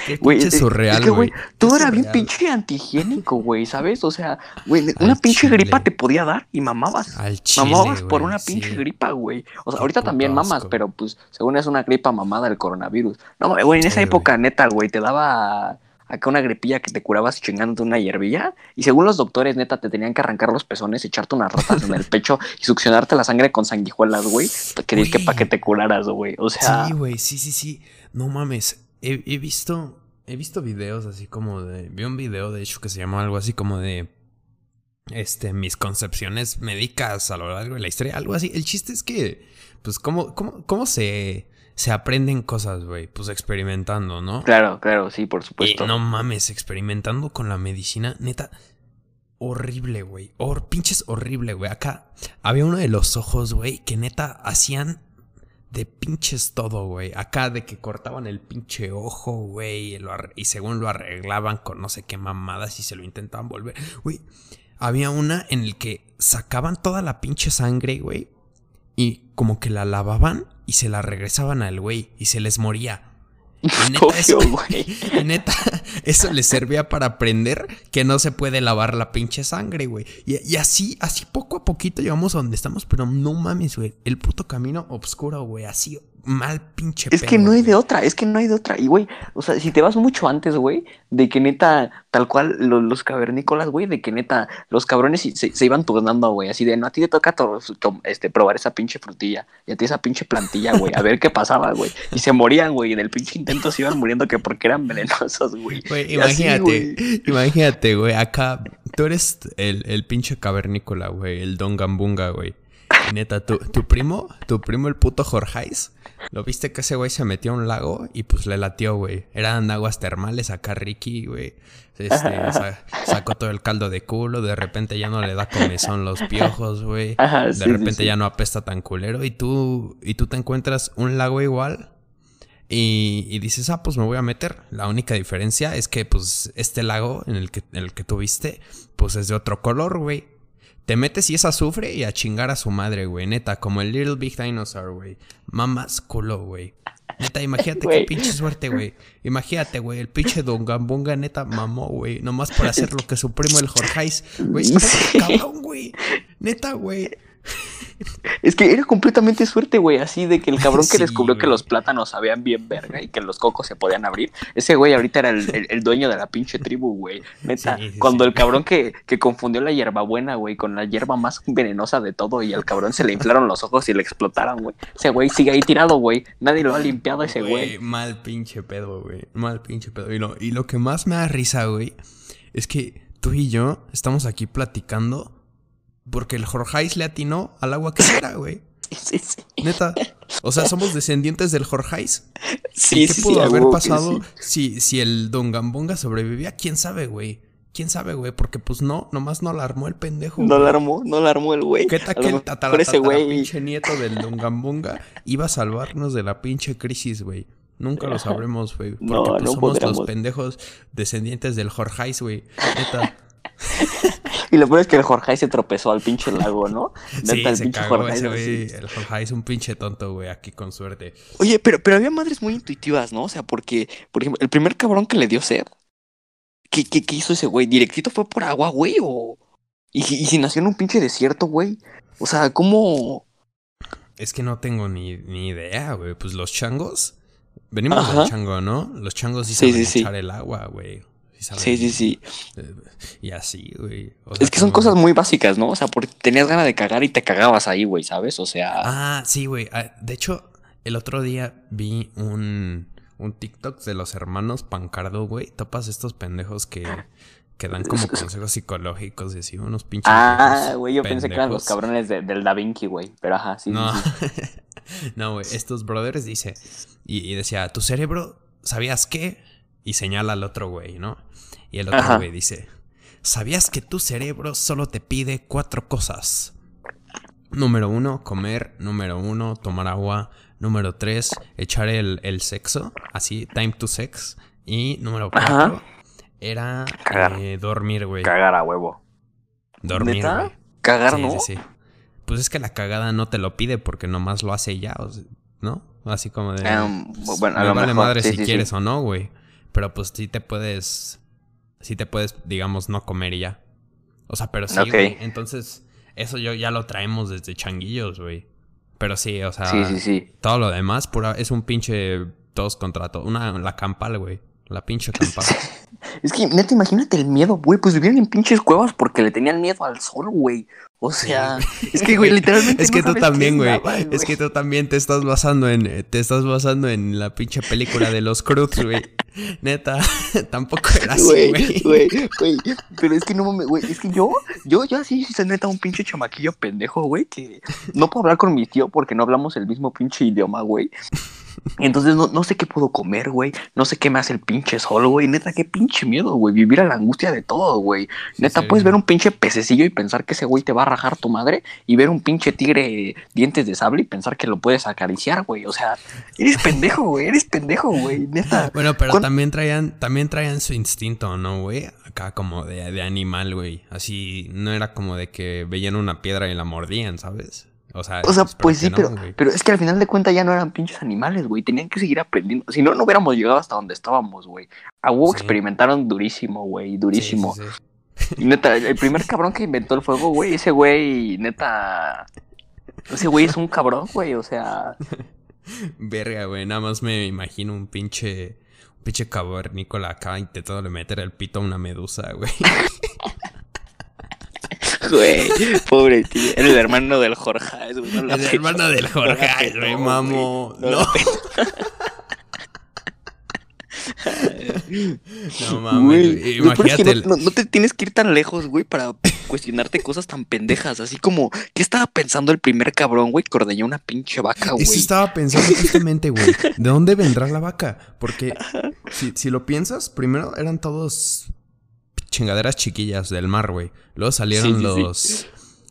A: Qué
B: Güey,
A: pinche surreal,
B: es que,
A: güey.
B: Todo era bien pinche antihigiénico, güey, ¿sabes? O sea, güey, una
A: Al
B: pinche gripa te podía dar y mamabas.
A: Al chile,
B: mamabas por una
A: sí.
B: pinche gripa, güey. O sea,
A: Qué
B: ahorita también mamas,
A: asco.
B: pero pues, según es una gripa mamada del coronavirus. No, güey, en esa
A: Sí, güey.
B: época, neta, güey, te daba acá una gripilla que te curabas chingándote una hierbilla. Y según los doctores, neta, te tenían que arrancar los pezones, echarte unas ratas en el pecho y succionarte la sangre con sanguijuelas, güey. Que, que para que te curaras, güey. O sea,
A: Sí, güey, sí, sí, sí. No mames. He, he visto. He visto videos así como de. Vi un video, de hecho, que se llamó algo así como de. Este, mis concepciones médicas a lo largo de la historia. Algo así. El chiste es que. Pues, ¿cómo, cómo, cómo se. Se aprenden cosas, güey? Pues experimentando, ¿no?
B: claro, claro, sí, por
A: Y
B: supuesto.
A: no mames, experimentando con la medicina, neta, horrible, güey. Hor pinches horrible, güey. Acá había uno de los ojos, güey, que neta hacían de pinches todo, güey. Acá de que cortaban el pinche ojo, güey, y, y según lo arreglaban con no sé qué mamadas y se lo intentaban volver. Güey, había una en el que sacaban toda la pinche sangre, güey, y como que la lavaban y se la regresaban al güey y se les moría. Y neta, eso,
B: güey.
A: y neta, eso les servía para aprender que no se puede lavar la pinche sangre, güey. Y, y así, así poco a poquito llegamos a donde estamos, pero no mames, güey. El puto camino oscuro, güey. Así mal pinche
B: Es que no hay de otra, es que no hay de otra. Y, güey, o sea, si te vas mucho antes, güey, de que neta, tal cual, lo- los cavernícolas, güey, de que neta, los cabrones se, se- iban turnando, güey, así de, no, a ti te toca to- to- este, probar esa pinche frutilla, y a ti esa pinche plantilla, güey, a ver qué pasaba, güey. Y se morían, güey, y en el pinche intento se iban muriendo que porque eran venenosos, güey.
A: Güey,
B: así,
A: imagínate,
B: güey.
A: imagínate, güey, acá tú eres el, el pinche cavernícola, güey, el Don Gambunga, güey. Y neta, tu, tu primo, tu primo el puto Jorgeis, lo viste que ese güey se metió a un lago y pues le latió, güey. Eran aguas termales, acá Ricky, güey. Este, sa- sacó todo el caldo de culo, de repente ya no le da comezón los piojos, güey. De
B: sí,
A: repente
B: sí.
A: ya no apesta tan culero y tú, y tú te encuentras un lago igual y, y dices, ah, pues me voy a meter. La única diferencia es que, pues, este lago en el que, en el que tú viste, pues es de otro color, güey. Te metes y es azufre y a chingar a su madre, güey. Neta, como el Little Big Dinosaur, güey. Mamas culo, güey. Neta, imagínate qué pinche suerte, güey. Imagínate, güey, el pinche Don Gambonga neta mamó, güey. Nomás por hacer lo que su primo el Jorgeis. Güey, cabrón, güey. Neta, güey.
B: Es que era completamente suerte, güey, así de que el cabrón que
A: Sí,
B: descubrió que los plátanos sabían bien verga y que los cocos se podían abrir, ese güey ahorita era el, el- el dueño de la pinche tribu, güey. Neta,
A: Sí, sí,
B: cuando el cabrón que, que confundió la hierbabuena, güey, con la hierba más venenosa de todo y al cabrón se le inflaron los ojos y le explotaron, güey. Ese güey sigue ahí tirado, güey. Nadie lo ha limpiado ese güey.
A: Mal pinche pedo, güey. Mal pinche pedo. Y lo, y lo que más me da risa, güey, es que tú y yo estamos aquí platicando porque el Jorgeis le atinó al agua que era, güey.
B: Sí, sí.
A: Neta. O sea, somos descendientes del Jorgeis.
B: Sí,
A: ¿Y qué
B: sí,
A: pudo
B: sí,
A: haber pasado si, si el Don Gambonga sobrevivía? ¿Quién sabe, güey? ¿Quién sabe, güey? Porque pues no, nomás no la armó el pendejo.
B: No
A: güey.
B: la armó, no la armó el güey.
A: ¿Qué tal que el tatara,
B: ese
A: tatara
B: güey
A: pinche nieto del Don Gambonga iba a salvarnos de la pinche crisis, güey? Nunca lo sabremos, güey. Porque
B: No,
A: pues
B: no
A: somos los pendejos descendientes del Jorgeis, güey. Neta.
B: Y lo peor es que el Jorge se tropezó al pinche lago, ¿no?
A: Sí,
B: Neta, el
A: se
B: pinche
A: cagó
B: Jorge
A: ese güey. El Jorgeis es un pinche tonto, güey. Aquí con suerte.
B: Oye, pero, pero había madres muy intuitivas, ¿no? O sea, porque, por ejemplo, el primer cabrón que le dio sed, ¿qué, qué, qué hizo ese güey? ¿Directito fue por agua, güey? ¿O... ¿Y, si- y si nació en un pinche desierto, güey? O sea, ¿cómo...?
A: Es que no tengo ni, ni idea, güey. Pues los changos. Venimos
B: Ajá.
A: del chango, ¿no? Los changos sí
B: Sí,
A: saben
B: sí, sí.
A: echar el agua, güey. Saben-
B: Sí, sí, sí.
A: eh, Y así, güey. O sea,
B: Es que son
A: como-
B: cosas muy básicas, ¿no? O sea, porque tenías ganas de cagar y te cagabas ahí, güey, ¿sabes? O sea...
A: Ah, sí, güey. Ah, De hecho, el otro día vi un, un TikTok de los hermanos Pancardo, güey. Topas estos pendejos que, que dan como consejos psicológicos y así, unos pinches.
B: Ah, güey, yo pensé que eran los cabrones de- del Da Vinci, güey. Pero ajá, sí,
A: No,
B: sí, sí.
A: no, güey. Estos brothers dice. Y, y decía, tu cerebro, ¿sabías qué? Y señala al otro güey, ¿no? Y el otro
B: Ajá.
A: güey dice, ¿sabías que tu cerebro solo te pide cuatro cosas? Número uno, comer. Número uno, tomar agua. Número tres, echar el, el sexo. Así, time to sex. Y número cuatro,
B: Ajá.
A: era eh, dormir, güey.
B: Cagar a huevo.
A: Dormir,
B: ¿Neta?
A: güey.
B: Cagar,
A: Sí,
B: ¿no?
A: sí, sí. Pues es que la cagada no te lo pide porque nomás lo hace ya, ¿no? Así como de...
B: Em, bueno, a
A: me
B: lo
A: vale
B: mejor,
A: madre
B: sí,
A: si
B: sí.
A: quieres o no, güey. Pero pues sí te puedes... Sí te puedes, digamos, no comer y ya. O sea, pero sí,
B: Ok.
A: güey. Entonces, eso yo ya lo traemos desde changuillos, güey. Pero sí, o sea...
B: Sí, sí, sí.
A: Todo lo demás pura, es un pinche todos contra todos. Una, la campal, güey. La pinche campal.
B: Es que, neta, imagínate el miedo, güey. Pues vivían en pinches cuevas porque le tenían miedo al sol, güey. O sea, es que, güey, literalmente.
A: Es que
B: no
A: tú también, güey. Es que tú también te estás basando en. Te estás basando en la pinche película de los Cruz, güey. Neta, tampoco era así,
B: Güey,
A: güey.
B: güey, güey. Pero es que no mames, güey. Es que yo, yo, yo así, soy neta un pinche chamaquillo pendejo, güey. Que no puedo hablar con mi tío porque no hablamos el mismo pinche idioma, güey. Entonces no, no sé qué puedo comer, güey. No sé qué me hace el pinche sol, güey. Neta, qué pinche miedo, güey. Vivir a la angustia de todo, güey. Neta,
A: sí,
B: puedes
A: sí.
B: ver un pinche pececillo y pensar que ese güey te va a rajar tu madre. Y ver un pinche tigre dientes de sable y pensar que lo puedes acariciar, güey. O sea, eres pendejo, güey. Eres pendejo, güey. Neta.
A: Bueno, pero
B: ¿Cuán-
A: también traían, también traían su instinto, ¿no, güey? Acá como de, de animal, güey. Así, no era como de que veían una piedra y la mordían, ¿sabes? O sea,
B: O sea,
A: espero
B: pues
A: que
B: sí,
A: no,
B: pero, pero es que al final de cuentas ya no eran pinches animales, güey. Tenían que seguir aprendiendo. Si no, no hubiéramos llegado hasta donde estábamos, güey. A huevo
A: Sí.
B: experimentaron durísimo, güey. Durísimo.
A: Sí, sí, sí.
B: Y neta, el primer cabrón que inventó el fuego, güey, ese güey, neta. Ese güey es un cabrón, güey. O sea,
A: Verga, güey. Nada más me imagino un pinche. Un pinche cavernícola acá intentando meter el pito a una medusa, güey.
B: güey, pobre tío. Era el hermano del Jorge. No
A: El
B: petó,
A: hermano del
B: no
A: Jorge,
B: petó,
A: güey, mamo.
B: no
A: No. No mames.
B: Güey, es que no, no- no te tienes que ir tan lejos, güey, para cuestionarte cosas tan pendejas. Así como, ¿qué estaba pensando el primer cabrón, güey, que ordeñó una pinche vaca, güey?
A: Eso estaba pensando justamente, güey. ¿De dónde vendrá la vaca? Porque si, si lo piensas, primero eran todos chingaderas chiquillas del mar, güey. Luego salieron
B: Sí, sí, sí.
A: los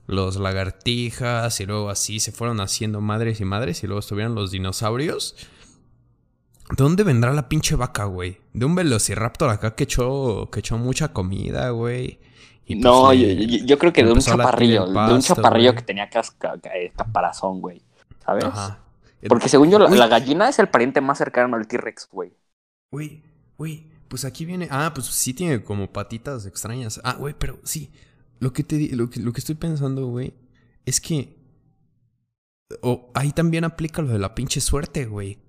A: los lagartijas y luego así se fueron haciendo madres y madres y luego estuvieron los dinosaurios. ¿De dónde vendrá la pinche vaca, güey? De un velociraptor acá que echó, que echó mucha comida, güey. Y pues
B: no, yo, yo- yo creo que de un chaparrillo, de un chaparrillo
A: güey.
B: que tenía casca, ca- eh, caparazón, güey. ¿Sabes?
A: Ajá.
B: Porque según yo, la, la gallina es el pariente más cercano al T-Rex, güey.
A: Güey, güey, pues aquí viene. Ah, pues sí tiene como patitas extrañas. Ah, güey, pero sí. Lo que te lo que, lo que estoy pensando, güey, es que. O ahí también aplica lo de la pinche suerte, güey.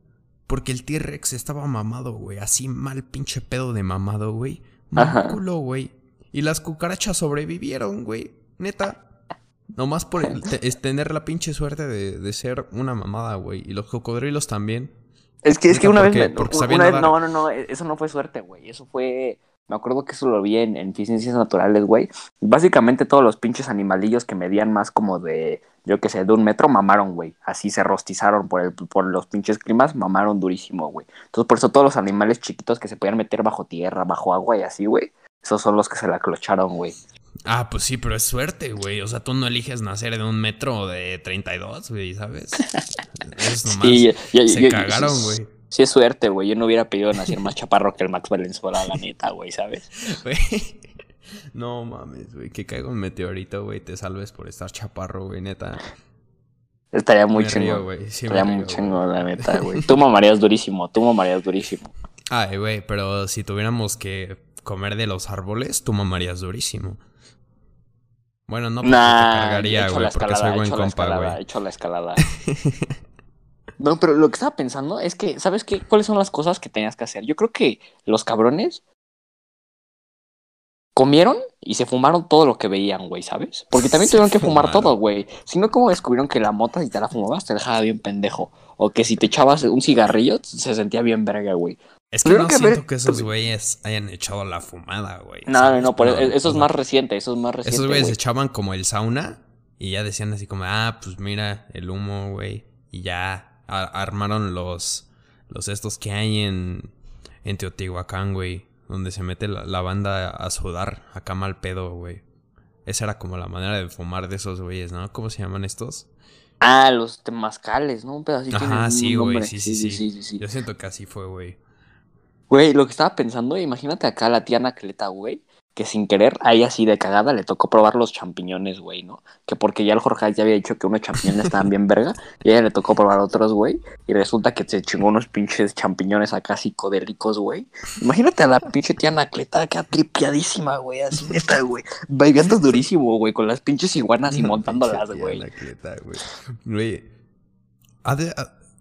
A: Porque el T-Rex estaba mamado, güey. Así mal pinche pedo de mamado, güey.
B: Ajá.
A: Mal culo, güey. Y las cucarachas sobrevivieron, güey. Neta. Nomás por tener la pinche suerte de, de ser una mamada, güey. Y los cocodrilos también.
B: Es que, es que una vez,
A: porque-
B: una vez- no, no, no, e, eso no fue suerte, güey. Eso fue, me acuerdo que eso lo vi en, en ciencias naturales, güey. Básicamente todos los pinches animalillos que medían más como de, yo qué sé, de un metro, mamaron, güey. Así se rostizaron por, el, por los pinches climas, mamaron durísimo, güey. Entonces por eso todos los animales chiquitos que se podían meter bajo tierra, bajo agua y así, güey. Esos son los que se la clocharon, güey.
A: Ah, pues sí, pero es suerte, güey. O sea, tú no eliges nacer de un metro de 32, güey, ¿sabes? Es nomás.
B: Sí,
A: se cagaron, güey.
B: Sí es suerte, güey. Yo no hubiera pedido nacer más chaparro que el Max Valenzuela, la neta, güey, ¿sabes?
A: Güey. No mames, güey. Que caiga un meteorito, güey. Te salves por estar chaparro, güey, neta.
B: Estaría muy.
A: Sí, me
B: Estaría muy chingón, la neta, güey. Tú mamarías durísimo, tú mamarías durísimo.
A: Ay, güey, pero si tuviéramos que comer de los árboles, tú mamarías durísimo. Bueno, no, porque te cargaría, güey,
B: la
A: porque
B: escalada,
A: soy buen
B: la
A: compa,
B: escalada,
A: güey.
B: hecho la escalada. No, pero lo que estaba pensando es que, ¿sabes qué? ¿Cuáles son las cosas que tenías que hacer? Yo creo que los cabrones comieron y se fumaron todo lo que veían, güey, ¿sabes? Porque también
A: Se
B: tuvieron que fumar todo, güey. Si no, ¿cómo descubrieron que la mota, si te la fumabas, te dejaba bien pendejo? O que si te echabas un cigarrillo, se sentía bien verga, güey.
A: Es que no
B: que
A: siento que esos güeyes hayan echado la fumada, güey.
B: No, no,
A: ¿sabes?
B: no, por- eso es más reciente, eso es más reciente,
A: Esos güeyes
B: güey.
A: echaban como el sauna y ya decían así como, ah, pues mira el humo, güey. Y ya armaron los, los estos que hay en, en Teotihuacán, güey. Donde se mete la, la banda a sudar, acá mal pedo, güey. Esa era como la manera de fumar de esos güeyes, ¿no? ¿Cómo se llaman estos?
B: Ah, los temazcales, ¿no? Un pedacito.
A: Ajá, sí, güey, sí, sí. sí,
B: sí, sí.
A: Yo siento que así fue, güey.
B: Güey, lo que estaba pensando, imagínate acá a la tía Anacleta, güey, que sin querer, ahí así de cagada, le tocó probar los champiñones, güey, ¿no? Que porque ya el Jorge ya había dicho que unos champiñones estaban bien verga, y a ella le tocó probar otros, güey, y resulta que se chingó unos pinches champiñones acá psicodélicos, güey. Imagínate a la pinche tía Anacleta acá tripiadísima, güey, así neta, güey, bailando durísimo, güey, con las pinches iguanas y montándolas, güey.
A: anacleta, güey.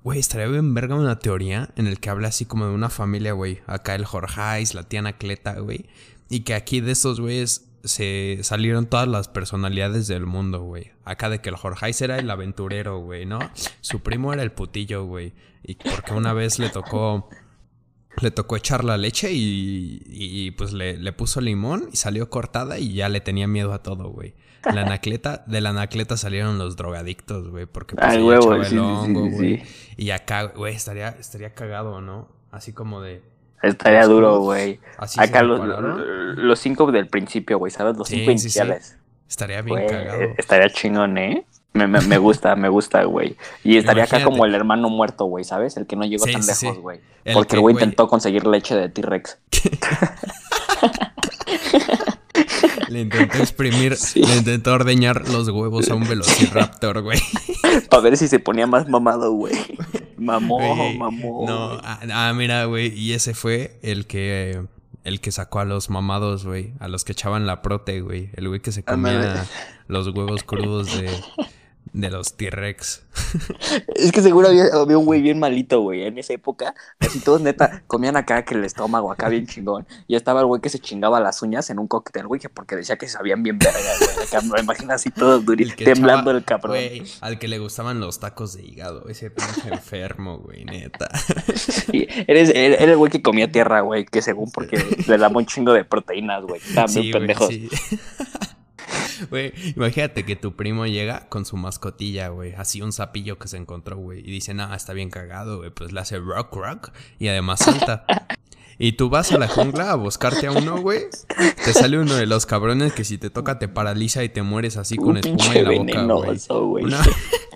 A: Güey. estaría bien verga una teoría en el que habla así como de una familia, güey. Acá el Jorgeis, la tía Anacleta, güey. Y que aquí de esos güeyes se salieron todas las personalidades del mundo, güey. Acá de que el Jorgeis era el aventurero, güey, ¿no? Su primo era el putillo, güey. Y porque una vez le tocó le tocó echar la leche y, y, pues le, le puso limón y salió cortada y ya le tenía miedo a todo, güey. La anacleta, de la anacleta salieron los drogadictos, güey, porque pues
B: Ay, huevo, sí,
A: el hongo,
B: sí,
A: güey.
B: sí.
A: Y acá, güey, estaría, estaría cagado, ¿no? Así como de...
B: Estaría
A: Los
B: duro, güey. Acá los, los cinco del principio, güey, ¿sabes? Los cinco iniciales.
A: Estaría bien
B: Güey,
A: cagado.
B: estaría chingón, ¿eh? Me, me, me gusta, me gusta, güey. Y estaría acá como el hermano muerto, güey, ¿sabes? El que no llegó
A: Sí,
B: tan
A: sí,
B: lejos, güey. Porque
A: que,
B: el güey
A: güey,
B: intentó conseguir leche de T-Rex.
A: Le intentó exprimir,
B: Sí.
A: le intentó ordeñar los huevos a un velociraptor, güey.
B: Para ver si se ponía más mamado, güey. Mamó,
A: Güey,
B: mamó.
A: No, ah, ah, mira, güey, y ese fue el que el que sacó a los mamados, güey, a los que echaban la prote, güey, el güey que se comía los huevos crudos de de los T-Rex.
B: Es que seguro había, había un güey bien malito, güey, en esa época. Así todos neta comían acá que el estómago acá bien chingón. Y estaba el güey que se chingaba las uñas en un cóctel, güey, que porque decía que sabían bien verga, güey. Acá me imagino así todo
A: El
B: durísimo,
A: que
B: temblando el cabrón.
A: Güey, al que le gustaban los tacos de hígado, ese pinche enfermo, güey, neta.
B: Sí, eres, era era el güey que comía tierra, güey, que según porque le daba un chingo de proteínas, güey. Estaban
A: Sí, güey,
B: pendejos.
A: sí. Güey, imagínate que tu primo llega con su mascotilla, güey. Así un sapillo que se encontró, güey. Y dice, no, está bien cagado, güey. Pues le hace rock, rock. Y además salta. Y tú vas a la jungla a buscarte a uno, güey. Te sale uno de los cabrones que si te toca te paraliza y te mueres así con
B: Un
A: espuma en la boca, güey.
B: venenoso, güey.
A: Una-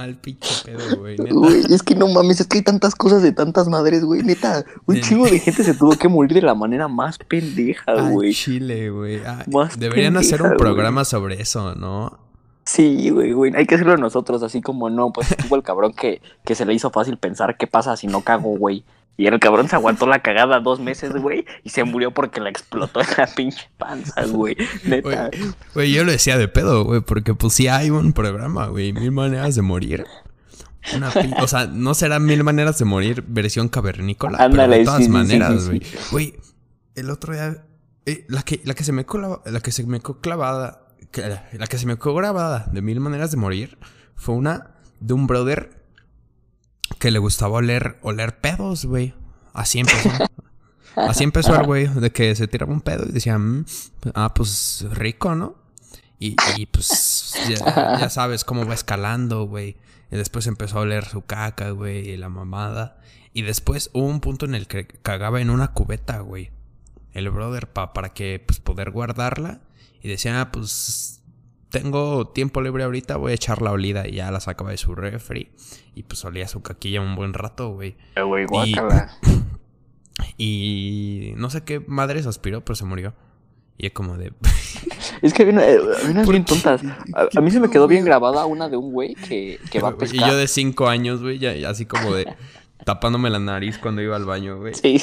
A: Mal pinche pedo, güey. Neta.
B: Güey, es que no mames, es que hay tantas cosas de tantas madres, güey. Neta, un
A: Neta.
B: chingo de gente se tuvo que morir de la manera más pendeja, güey.
A: Chile, güey. Ay,
B: Más
A: deberían hacer un
B: güey.
A: programa sobre eso, ¿no?
B: Sí, güey, güey, hay que hacerlo nosotros, así como no, pues tuvo el cabrón que, que se le hizo fácil pensar qué pasa si no cago, güey. Y el cabrón se aguantó la cagada dos meses, güey, y se murió porque la explotó en la pinche panza, güey. Neta.
A: Güey, yo lo decía de pedo, güey, porque pues sí hay un programa, güey, mil maneras de morir. Una o sea, no será mil maneras de morir versión cavernícola, pero
B: Ándale,
A: de todas
B: sí,
A: maneras,
B: sí,
A: güey.
B: sí.
A: Güey, el otro día, eh, la que, la que se me quedó, la que se me clavada, que- la que se me quedó grabada de mil maneras de morir, fue una de un brother que le gustaba oler, oler pedos, güey. Así empezó. Así empezó el güey, de que se tiraba un pedo y decía, "Mm, ah, pues rico, ¿no? Y, y, pues ya, ya sabes cómo va escalando, güey. Y después empezó a oler su caca, güey, y la mamada. Y después hubo un punto en el que cagaba en una cubeta, güey. El brother, pa- para que, pues, poder guardarla. Y decía, ah, pues, tengo tiempo libre ahorita, voy a echar la olida. Y ya la sacaba de su refri. Y pues olía su caquilla un buen rato, güey.
B: Eh, Güey,
A: Y-
B: guácala.
A: Y no sé qué madre se aspiró, pero se murió. Y es como de...
B: Es que había, una- eh, unas
A: ¿Por
B: bien tontas. A, a mí se me quedó bien grabada una de un güey que, que va a
A: y
B: pescar.
A: yo de cinco años, güey, así como de... tapándome la nariz cuando iba al baño, güey.
B: Sí.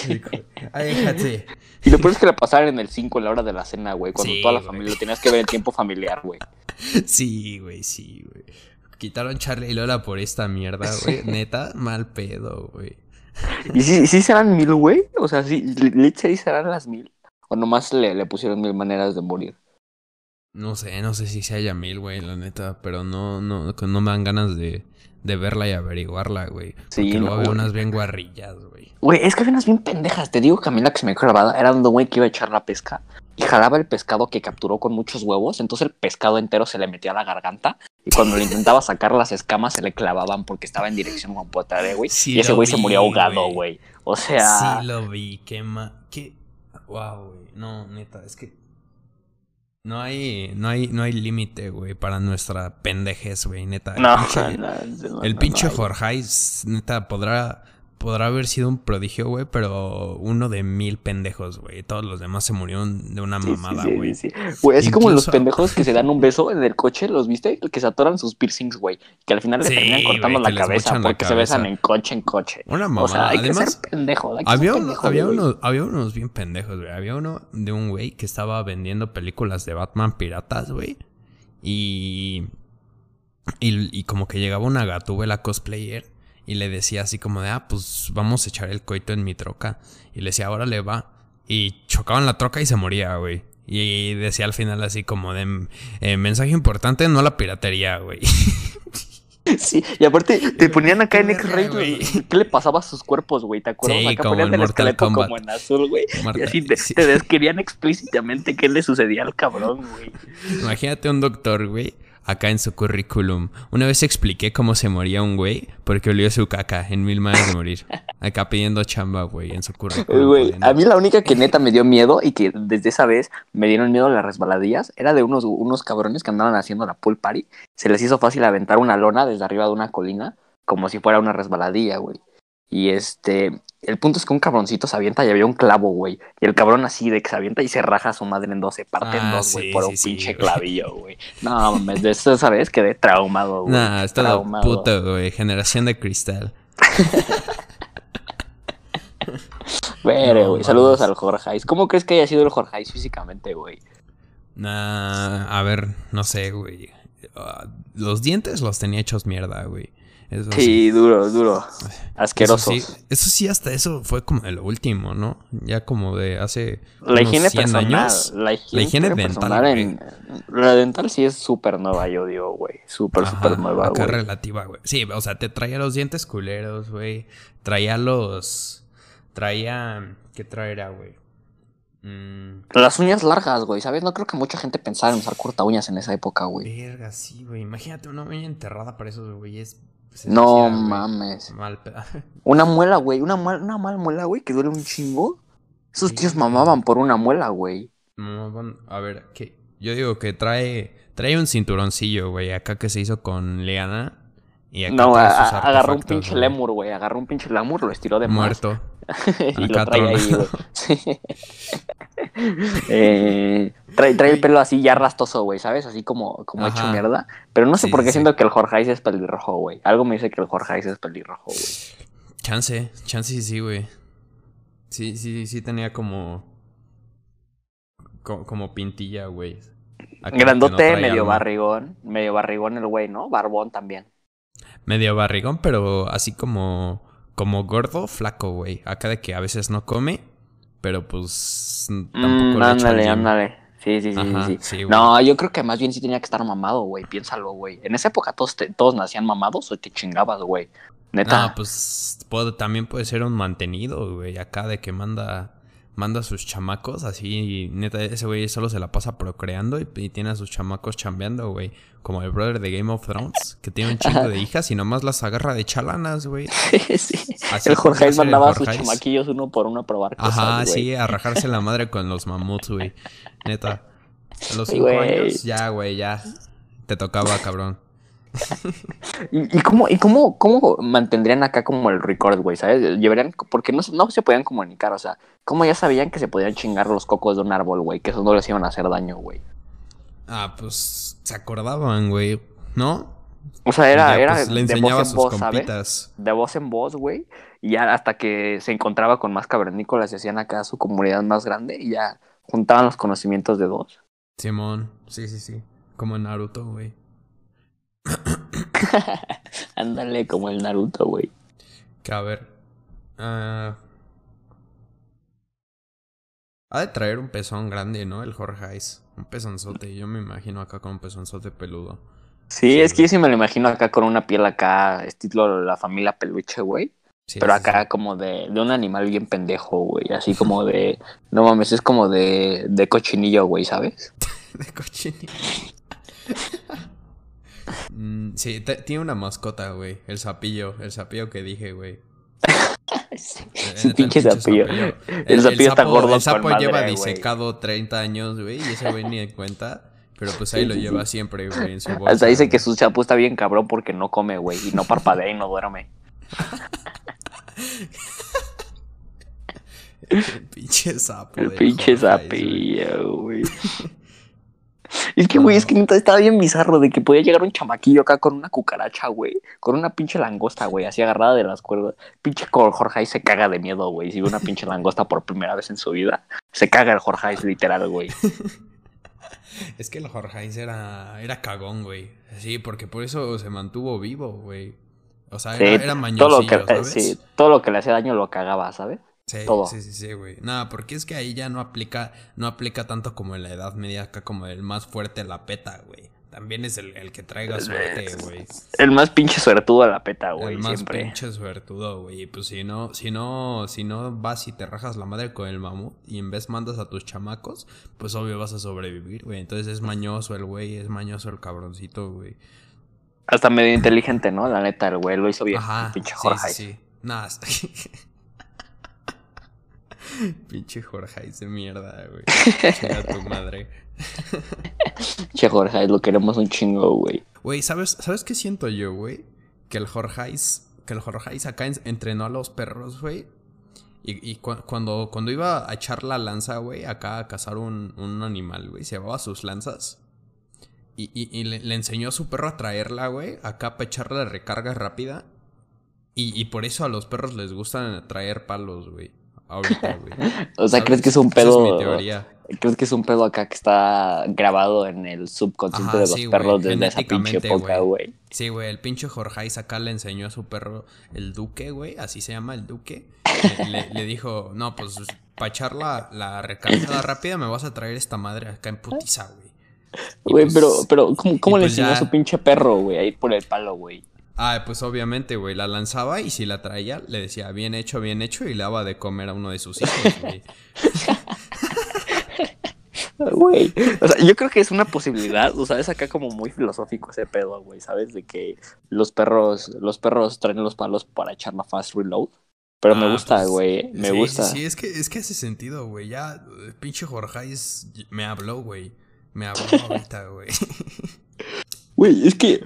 A: Ay, déjate.
B: Y lo peor es que la pasaron en el 5 en la hora de la cena, güey. Cuando
A: Sí,
B: toda la
A: güey.
B: familia lo tenías que ver en tiempo familiar, güey.
A: Sí, güey, sí, güey. Quitaron Charlie y Lola por esta mierda, güey. Neta, mal pedo, güey.
B: ¿Y sí serán mil, güey? O sea, ¿lit sí serán las mil? ¿O nomás le, le pusieron mil maneras de morir?
A: No sé, no sé si se haya mil, güey, la neta. Pero no, no, no me dan ganas de, de verla y averiguarla, güey.
B: Sí,
A: Porque
B: no,
A: luego había unas bien guarrillas, güey.
B: Güey, es que había unas bien pendejas. Te digo que a mí la que se me quedó grabada era un güey que iba a echar la pesca y jalaba el pescado que capturó con muchos huevos. Entonces el pescado entero se le metía a la garganta y cuando le intentaba sacar las escamas se le clavaban porque estaba en dirección Potaré, güey.
A: Sí
B: y ese güey se murió ahogado,
A: güey.
B: O sea,
A: Sí lo vi, qué ma... Qué... Wow, güey. No, neta, es que... No hay, no hay, no hay límite, güey, para nuestra pendejez, güey, neta.
B: No,
A: pinche-
B: no, no,
A: El
B: no,
A: pinche
B: no,
A: Jorgeis, neta, podrá, podrá haber sido un prodigio, güey, pero uno de mil pendejos, güey. Todos los demás se murieron de una
B: Sí,
A: mamada, güey.
B: sí, sí. Güey, así como los pendejos que se dan un beso en el coche, ¿los viste? Que se atoran sus piercings, güey. Que al final
A: Sí,
B: terminan cortando la cabeza
A: la
B: porque se besan en coche en coche.
A: Una mamada.
B: O sea, hay
A: Además,
B: que ser pendejo. hay que ser
A: Había, uno-
B: pendejo,
A: había, unos, había unos bien pendejos, güey. Había uno de un güey que estaba vendiendo películas de Batman piratas, güey. Y, y. y como que llegaba una gatúbela cosplayer y le decía así como de, ah, pues vamos a echar el coito en mi troca. Y le decía, ahora le va. Y chocaban la troca y se moría, güey. Y decía al final así como de, eh, mensaje importante, no la piratería, güey.
B: Sí, y aparte te ponían acá en X-Ray
A: güey.
B: ¿qué le pasaba a sus cuerpos, güey? ¿Te acuerdas?
A: Sí,
B: acá
A: como
B: ponían el
A: Mortal
B: esqueleto
A: Kombat.
B: como en azul, güey. Y así te,
A: sí.
B: te describían explícitamente qué le sucedía al cabrón, güey.
A: Imagínate un doctor, güey, acá en su currículum. Una vez expliqué cómo se moría un güey porque olió su caca en mil maneras de morir. Acá pidiendo chamba, güey, en su currículum.
B: Güey, a mí la única que neta me dio miedo y que desde esa vez me dieron miedo las resbaladillas era de unos, unos cabrones que andaban haciendo la pool party. Se les hizo fácil aventar una lona desde arriba de una colina como si fuera una resbaladilla, güey. Y este, el punto es que un cabroncito se avienta y había un clavo, güey. Y el cabrón así de que se avienta y se raja a su madre en dos, se parte en
A: Ah,
B: dos, güey,
A: sí,
B: por
A: sí,
B: un
A: sí,
B: pinche clavillo, güey. No, mames, de eso, esa vez quedé traumado, güey.
A: Nah, está
B: Traumado.
A: puto, güey. Generación de cristal.
B: Pero,
A: No,
B: güey, saludos al Jorge. ¿Cómo crees que haya sido el Jorge físicamente, güey?
A: Nah, a ver, no sé, güey. Ah, los dientes los tenía hechos mierda, güey. Eso
B: Sí, duro, duro.
A: Eso sí, eso sí, hasta eso fue como de lo último, ¿no? Ya como de hace.
B: La
A: unos
B: higiene
A: 100
B: personal.
A: años.
B: La higiene,
A: La higiene dental,
B: en- La dental sí es súper nueva, yo digo, güey. Súper, súper nueva, güey.
A: relativa, güey. Sí, o sea, te traía los dientes culeros, güey. Traía los. Traía. ¿Qué traerá, güey? Mm,
B: Las uñas largas, güey, ¿sabes? No creo que mucha gente pensara en usar corta uñas en esa época, güey.
A: verga, sí, güey. Imagínate una uña enterrada para esos güeyes. Se
B: No
A: decía,
B: mames.
A: Mal
B: Una muela, güey. Una, muela- una mal muela, güey, que duele un chingo. Esos tíos mamaban por una muela, güey.
A: Bueno, a ver, que yo digo que trae trae un cinturoncillo, güey, acá que se hizo con Leana Y acá
B: No, a- agarró un pinche lemur, güey. Agarró un pinche lemur, lo estiró de más. Y lo
A: Acá
B: trae ahí,
A: tronado.
B: güey. Sí. Eh, trae, trae el pelo así ya rastoso, güey, ¿sabes? Así como, como hecho mierda. Pero no sé
A: Sí,
B: por qué
A: sí,
B: siento que el Jorge es pelirrojo, güey. Algo me dice que el Jorge es pelirrojo, güey.
A: Chance, chance sí, sí, güey. Sí, sí, sí tenía como. co- Como, pintilla, güey. No
B: Grandote, medio barrigón. Medio barrigón el güey, ¿no? Barbón también.
A: Medio barrigón, pero así como. Como gordo, flaco, güey. Acá de que a veces no come, pero pues. Tampoco
B: Mm,
A: echa al
B: ándale, ándale. Sí, sí, sí,
A: Ajá,
B: sí. no, yo creo que más bien sí tenía que estar mamado, güey. Piénsalo, güey. En esa época todos, te- todos nacían mamados o te chingabas, güey. Neta.
A: No, pues puede- también puede ser un mantenido, güey. Acá de que manda, manda a sus chamacos, así, neta, ese güey solo se la pasa procreando y, y tiene a sus chamacos chambeando, güey. Como el brother de Game of Thrones, que tiene un chingo de hijas y nomás las agarra de chalanas, güey.
B: sí.
A: Así
B: El Jorge
A: el
B: mandaba a sus chamaquillos uno por uno a probar cosas,
A: Ajá, sí, a rajarse la madre con los mamuts, güey. Neta. A los cinco años, ya, güey, ya. Te tocaba, cabrón.
B: ¿Y, y cómo, y cómo, cómo mantendrían acá como el record, güey? ¿Sabes? Llevarían, porque no, se- no se podían comunicar, o sea, ¿cómo ya sabían que se podían chingar los cocos de un árbol, güey? Que eso no les iban a hacer daño, güey.
A: Ah, pues se acordaban, güey. ¿No?
B: O sea, era,
A: Ya,
B: era
A: pues, le
B: de voz en voz. De voz en voz, güey. Y ya hasta que se encontraba con más cavernícolas y hacían acá su comunidad más grande y ya juntaban los conocimientos de dos.
A: Simón, sí, sí, sí. Como en Naruto, güey.
B: Ándale, como el Naruto, güey.
A: Que a ver. ah, ha de traer un pezón grande, ¿no? El Jorge Ice. Un pezonzote. Yo me imagino acá con un pezonzote peludo.
B: Sí,
A: Sí,
B: es que yo sí me lo imagino acá con una piel acá, estilo la familia peluche, güey.
A: Sí,
B: Pero acá
A: sí.
B: como de, de un animal bien pendejo, güey. Así como de. No mames, es como de, de cochinillo, güey, ¿sabes?
A: De cochinillo. Mm, sí, tiene una mascota, güey. El sapillo. El sapillo que dije, güey.
B: Sí,
A: Eh, neta,
B: pinche sapillo.
A: El,
B: El sapillo está
A: sapo-
B: gordo
A: El sapo
B: madre,
A: lleva disecado 30 años, güey, y ese güey ni en cuenta. Pero pues ahí
B: Sí,
A: lo
B: sí,
A: lleva siempre, güey, en su bolsa.
B: Hasta dice que su chapu está bien cabrón porque no come, güey. Y no parpadea y no duerme.
A: El pinche sapo.
B: El pinche sapillo, güey. Es que, güey, es que neta estaba bien bizarro de que podía llegar un chamaquillo acá con una cucaracha, güey. Con una pinche langosta, güey, así agarrada de las cuerdas. Pinche Jorge se caga de miedo, güey. Si ve una pinche langosta por primera vez en su vida, se caga el Jorge literal, güey.
A: Es que el Jorge era, era cagón, güey. Sí, porque por eso se mantuvo vivo, güey. O sea,
B: Sí,
A: era, era
B: todo, lo que,
A: ¿sabes?
B: sí, todo lo que le hacía daño lo cagaba, ¿sabes?
A: Sí,
B: todo.
A: sí, sí, sí, güey. Nada, porque es que ahí ya no aplica, no aplica tanto como en la Edad Media, acá como el más fuerte la peta, güey. También es el, el que traiga suerte, güey.
B: El más pinche suertudo de la peta, güey,
A: El más
B: siempre.
A: pinche suertudo, güey. Y pues si no, si no, si no vas y te rajas la madre con el mamut y en vez mandas a tus chamacos, pues obvio vas a sobrevivir, güey. Entonces es mañoso el güey, es mañoso el cabroncito, güey.
B: Hasta medio inteligente, ¿no? La neta, el güey lo hizo bien.
A: Ajá.
B: el pinche Jorge.
A: sí, sí. Nada. pinche Jorge de mierda, güey. Chinga tu madre.
B: Che, Jorge, lo queremos un chingo, güey.
A: Güey, ¿sabes, ¿sabes qué siento yo, güey? Que el Jorgeis, que el Jorgeis acá en- entrenó a los perros, güey. Y, y cu- cuando, cuando iba a echar la lanza, güey, acá a cazar un, un animal, güey, se llevaba sus lanzas. Y, y- y le, le enseñó a su perro a traerla, güey, acá para echarle recarga rápida. Y, y por eso a los perros les gustan traer palos, güey. Ahorita, güey.
B: O sea. ¿crees que es un
A: Esa
B: pedo?
A: es mi teoría.
B: ¿Crees que es un pedo acá que está grabado en el subconsciente
A: Ajá,
B: de los
A: sí,
B: perros desde esa pinche época,
A: güey. Sí, güey, el pinche Jorgeis acá le enseñó a su perro el duque, güey, así se llama el duque. Le, le- le dijo, no, pues para echar la, la recargada rápida me vas a traer esta madre acá en putiza, güey.
B: Güey,
A: pues-
B: pero, pero, ¿cómo, le
A: pues
B: enseñó a su pinche perro, güey, a ir por el palo, güey?
A: Ah, pues obviamente, güey, la lanzaba y si la traía, le decía, bien hecho, bien hecho, y le daba de comer a uno de sus hijos, güey.
B: Güey, o sea, yo creo que es una posibilidad, o sea, es acá como muy filosófico ese pedo, güey, ¿sabes? De que los perros, los perros traen los palos para echar la fast reload. Pero me
A: Ah,
B: gusta,
A: pues,
B: güey, me
A: sí,
B: gusta.
A: Sí, sí, es que, es que hace sentido, güey. Ya, eh, pinche Jorgeis me habló, güey. Me habló ahorita, güey.
B: Güey, es que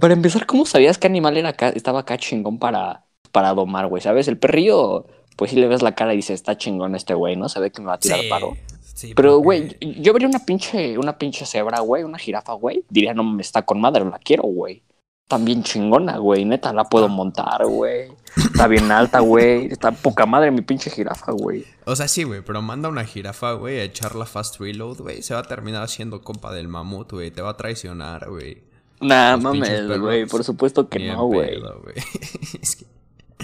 B: Para empezar, ¿cómo sabías qué animal era acá, estaba acá chingón para, para domar, güey? ¿Sabes? El perrillo, pues sí le ves la cara y dices, está chingón este güey, ¿no? Se ve que me va a tirar paro.
A: sí,
B: Pero,
A: porque-
B: güey, yo vería una pinche, una pinche cebra, güey, una jirafa, güey. Diría, no me está con madre, la quiero, güey. También chingona, güey. Neta, la puedo montar, güey. Está bien alta, güey. Está poca madre mi pinche jirafa, güey.
A: O sea, sí, güey, pero manda una jirafa, güey, a echarla fast reload, güey. Se va a terminar haciendo compa del mamut, güey. Te va a traicionar, güey.
B: Nah, mames, güey. Por supuesto que no, güey.
A: es que...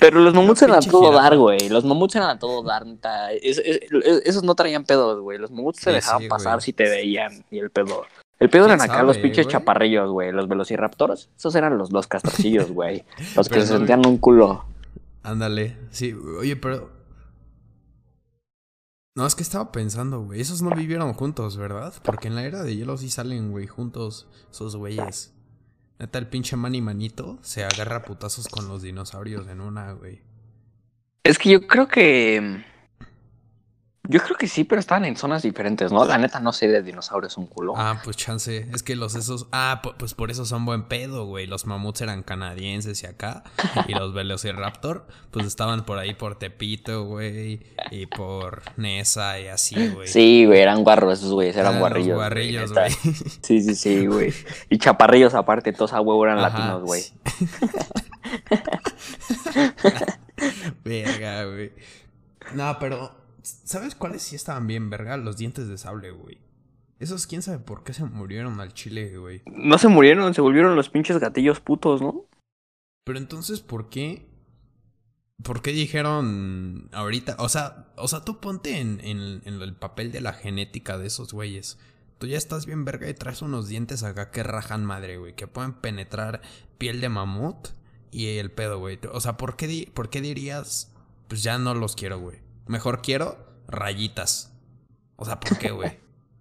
B: Pero los mamuts eran a todo dar, güey. Los mamuts eran a todo dar, neta. Es- es- es- esos no traían pedos, güey. Los mamuts se
A: Sí,
B: dejaban
A: sí,
B: pasar si te veían. Y el pedo. El pedo
A: ¿Quién
B: eran acá los pinches
A: güey?
B: chaparrillos, güey. Los velociraptors. Esos eran los, los castrocillos, güey. Los que
A: Pero
B: se sentían un culo.
A: Ándale. Sí, oye, pero... No, es que estaba pensando, güey. Esos no vivieron juntos, ¿verdad? Porque en la era de hielo sí salen, güey, juntos esos güeyes. Neta, el pinche Manny Manito se agarra putazos con los dinosaurios en una, güey.
B: Es que yo creo que. Yo creo que sí, pero estaban en zonas diferentes, ¿no? La neta no sé de dinosaurios un culo.
A: Ah, pues chance. Es que los esos. Ah, pu- pues por eso son buen pedo, güey. Los mamuts eran canadienses y acá. Y los Velociraptor, pues estaban por ahí por Tepito, güey. Y por Nesa y así, güey.
B: Sí, güey, eran guarros esos güeyes, eran
A: Eran los
B: guarrillos.
A: guarrillos, güey.
B: Sí, sí, sí, güey. Y chaparrillos aparte, todos a huevo eran
A: Ajá,
B: latinos, güey.
A: sí. verga, güey. No, pero. ¿Sabes cuáles sí estaban bien, verga? Los dientes de sable, güey. Esos, quién sabe por qué se murieron al chile, güey.
B: No se murieron, se volvieron los pinches gatillos putos, ¿no?
A: Pero entonces, ¿por qué? ¿Por qué dijeron ahorita? O sea, o sea, tú ponte en, en- en el papel de la genética de esos güeyes. Tú ya estás bien verga y traes unos dientes acá que rajan madre, güey. Que pueden penetrar piel de mamut y el pedo, güey. O sea, ¿por qué, di- ¿por qué dirías? Pues ya no los quiero, güey. Mejor quiero rayitas. O sea, ¿por qué, güey?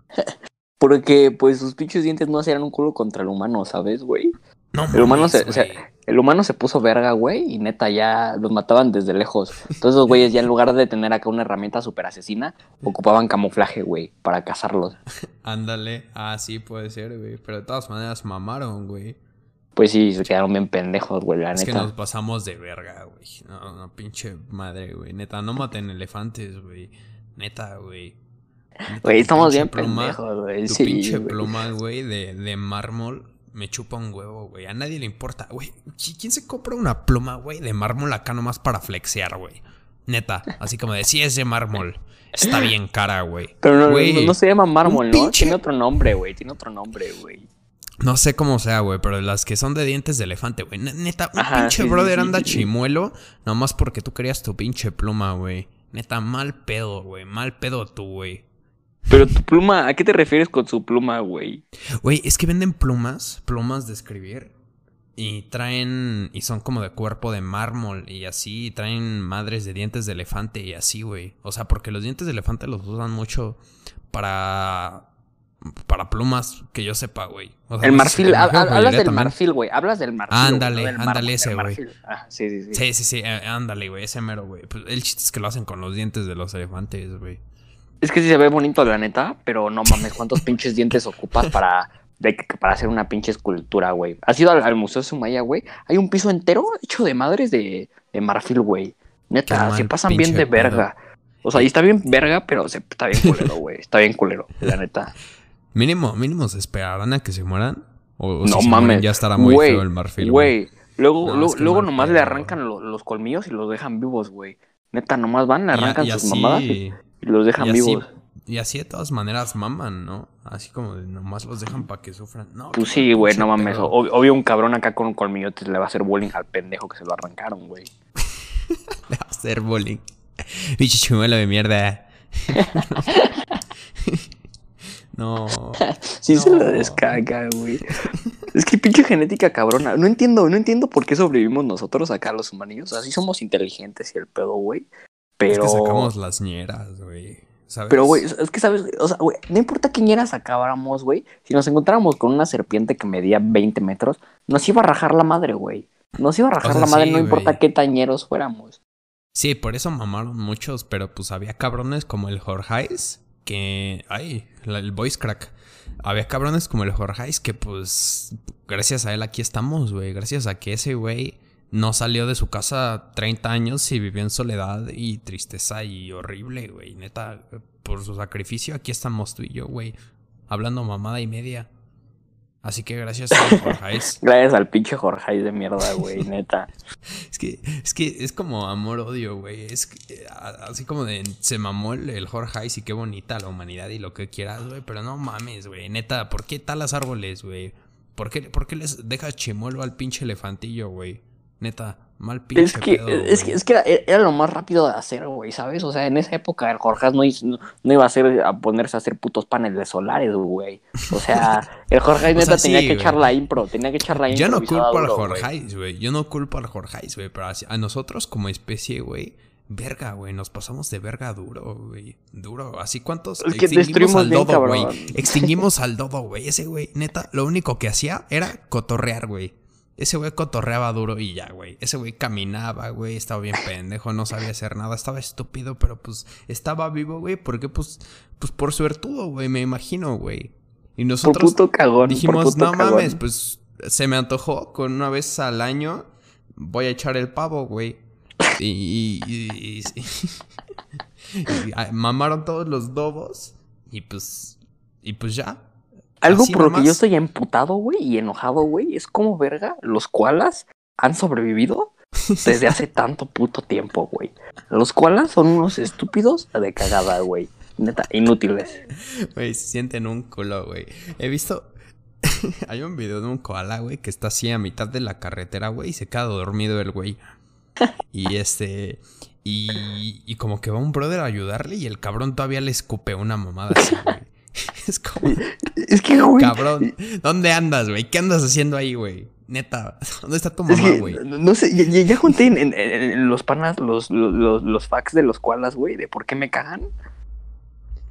B: Porque, pues, sus pinches dientes no hacían un culo contra el humano, ¿sabes, güey?
A: No
B: El humano
A: mames,
B: se- o sea,
A: güey.
B: El humano se puso verga, güey, y neta ya los mataban desde lejos. Entonces esos güeyes ya en lugar de tener acá una herramienta super asesina, ocupaban camuflaje, güey, para cazarlos.
A: Ándale. Ah, sí, puede ser, güey. Pero de todas maneras mamaron, güey.
B: Pues sí, se quedaron bien pendejos, güey, la
A: Es que
B: neta.
A: nos pasamos de verga, güey. No, no, pinche madre, güey. Neta, no maten elefantes, güey. Neta, güey.
B: Güey, estamos bien
A: pluma-
B: pendejos, güey.
A: Tu
B: Sí,
A: pinche
B: güey.
A: pluma, güey, de, de mármol me chupa un huevo, güey. A nadie le importa, güey. ¿qui- ¿Quién se compra una pluma, güey, de mármol acá nomás para flexear, güey? Neta, así como de, sí es de mármol. Está bien cara, güey.
B: Pero no, no, no se llama mármol, ¿no?
A: pinche-
B: Tiene otro nombre, güey. Tiene otro nombre, güey.
A: No sé cómo sea, güey, pero las que son de dientes de elefante, güey. Ne- Neta, un
B: Ajá,
A: pinche
B: sí,
A: brother
B: sí,
A: anda
B: sí.
A: chimuelo nomás porque tú querías tu pinche pluma, güey. Neta, mal pedo, güey. Mal pedo tú, güey.
B: Pero tu pluma, ¿a qué te refieres con su pluma, güey?
A: Güey, es que venden plumas, plumas de escribir. Y traen, y son como de cuerpo de mármol y así, y traen madres de dientes de elefante y así, güey. O sea, porque los dientes de elefante los usan mucho para, para plumas, que yo sepa, güey. O sea,
B: El marfil, ha- ha- hablas del
A: también.
B: marfil, güey. Hablas del marfil.
A: Ándale, ándale ese, güey.
B: Ah, sí, sí, sí.
A: Sí, sí, sí, eh, ándale, güey, ese mero, güey. Pues el chiste es que lo hacen con los dientes de los elefantes, güey.
B: Es que sí se ve bonito, la neta, pero no mames, ¿cuántos pinches dientes ocupas para, de- para hacer una pinche escultura, güey? ¿Has ido al, al Museo Sumaya, güey? Hay un piso entero hecho de madres de, de marfil, güey. Neta, se pasan bien de verga. O sea, y está bien verga, pero se, está bien culero, güey. Está bien culero, la neta.
A: Mínimo, mínimo se esperarán a que se mueran. O, o si
B: no
A: mueren
B: mames.
A: ya estará muy
B: Güey,
A: feo el marfil, güey.
B: Luego,
A: No,
B: luego,
A: es que
B: luego
A: mal
B: nomás le arrancan lo- los colmillos y los dejan vivos, güey. Neta, nomás van, le
A: Y
B: arrancan
A: y
B: sus
A: así-
B: mamadas y y los dejan
A: y así,
B: vivos.
A: y así de todas maneras maman, ¿no? Así como de nomás los dejan para que sufran. No,
B: Pues sí, güey, no mames.
A: pedo.
B: ob- Obvio, un cabrón acá con colmillotes le va a hacer bullying al pendejo que se lo arrancaron, güey.
A: Le va a hacer bullying. Pinche chimuelo de mierda. no.
B: Sí se lo descarga, güey. Es que pinche genética cabrona. No entiendo, no entiendo por qué sobrevivimos nosotros acá los humanillos. Así somos inteligentes y el pedo, güey. Pero.
A: Es que sacamos las ñeras, güey. ¿Sabes?
B: Pero, güey, es que, ¿sabes? O sea, güey, no importa quién eras acabáramos, güey. Si nos encontráramos con una serpiente que medía 20 metros, nos iba a rajar la madre, güey. Nos iba a rajar
A: O sea,
B: la madre,
A: sí,
B: no importa qué tañeros fuéramos.
A: Sí, por eso mamaron muchos, pero pues había cabrones como el Jorgeis, que... Ay, el voice crack. Había cabrones como el Jorgeis que pues gracias a él aquí estamos, güey. Gracias a que ese güey no salió de su casa 30 años y vivió en soledad y tristeza y horrible, güey. Neta, por su sacrificio aquí estamos tú y yo, güey. Hablando mamada y media. Así que gracias a Jorge.
B: gracias al pinche Jorge de mierda, güey, neta.
A: es que, es que es como amor-odio, güey. Es así como de se mamó el, Jorge y qué bonita la humanidad y lo que quieras, güey. Pero no mames, güey. Neta, ¿por qué talas árboles, güey? ¿Por qué, ¿Por qué les dejas chimuelo al pinche elefantillo, güey? Neta, mal pinche.
B: Es que, es, que, es que era, lo más rápido de hacer, güey, ¿sabes? O sea, en esa época el Jorge no, no, iba a, hacer, a ponerse a hacer putos paneles solares, güey. O sea, el Jorge neta tenía que echar la impro, tenía que echar la impro.
A: Yo no culpo al Jorge, güey. Yo no culpo al Jorge, güey. Pero a nosotros como especie, güey. Verga, güey, nos pasamos de verga duro, güey. Duro. Así cuántos.
B: Es que extinguimos al dodo,
A: güey. Extinguimos al dodo, güey. Ese güey, neta, lo único que hacía era cotorrear, güey. Ese güey cotorreaba duro y ya, güey. Ese güey caminaba, güey. Estaba bien pendejo, no sabía hacer nada. Estaba estúpido, pero pues estaba vivo, güey. Porque pues, pues por suertudo, güey. Me imagino, güey. Y nosotros dijimos, no mames, pues se me antojó con una vez al año voy a echar el pavo, güey. Y, y, mamaron todos los dobos y pues y pues ya,
B: algo por lo que yo estoy emputado, güey, y enojado, güey, es como verga, los koalas han sobrevivido desde hace tanto puto tiempo, güey. Los koalas son unos estúpidos de cagada, güey. Neta, inútiles.
A: Güey, se sienten un culo, güey. He visto. Hay un video de un koala, güey, que está así a mitad de la carretera, güey, y se queda dormido el güey. Y este. Y, y como que va un brother a ayudarle y el cabrón todavía le escupe una mamada así, güey. Es como.
B: Es que, güey.
A: Cabrón. ¿Dónde andas, güey? ¿Qué andas haciendo ahí, güey? Neta. ¿Dónde está tu mamá, güey?
B: no sé, ya, junté en, los panas los, los, los facts de los koalas, güey, de por qué me cagan.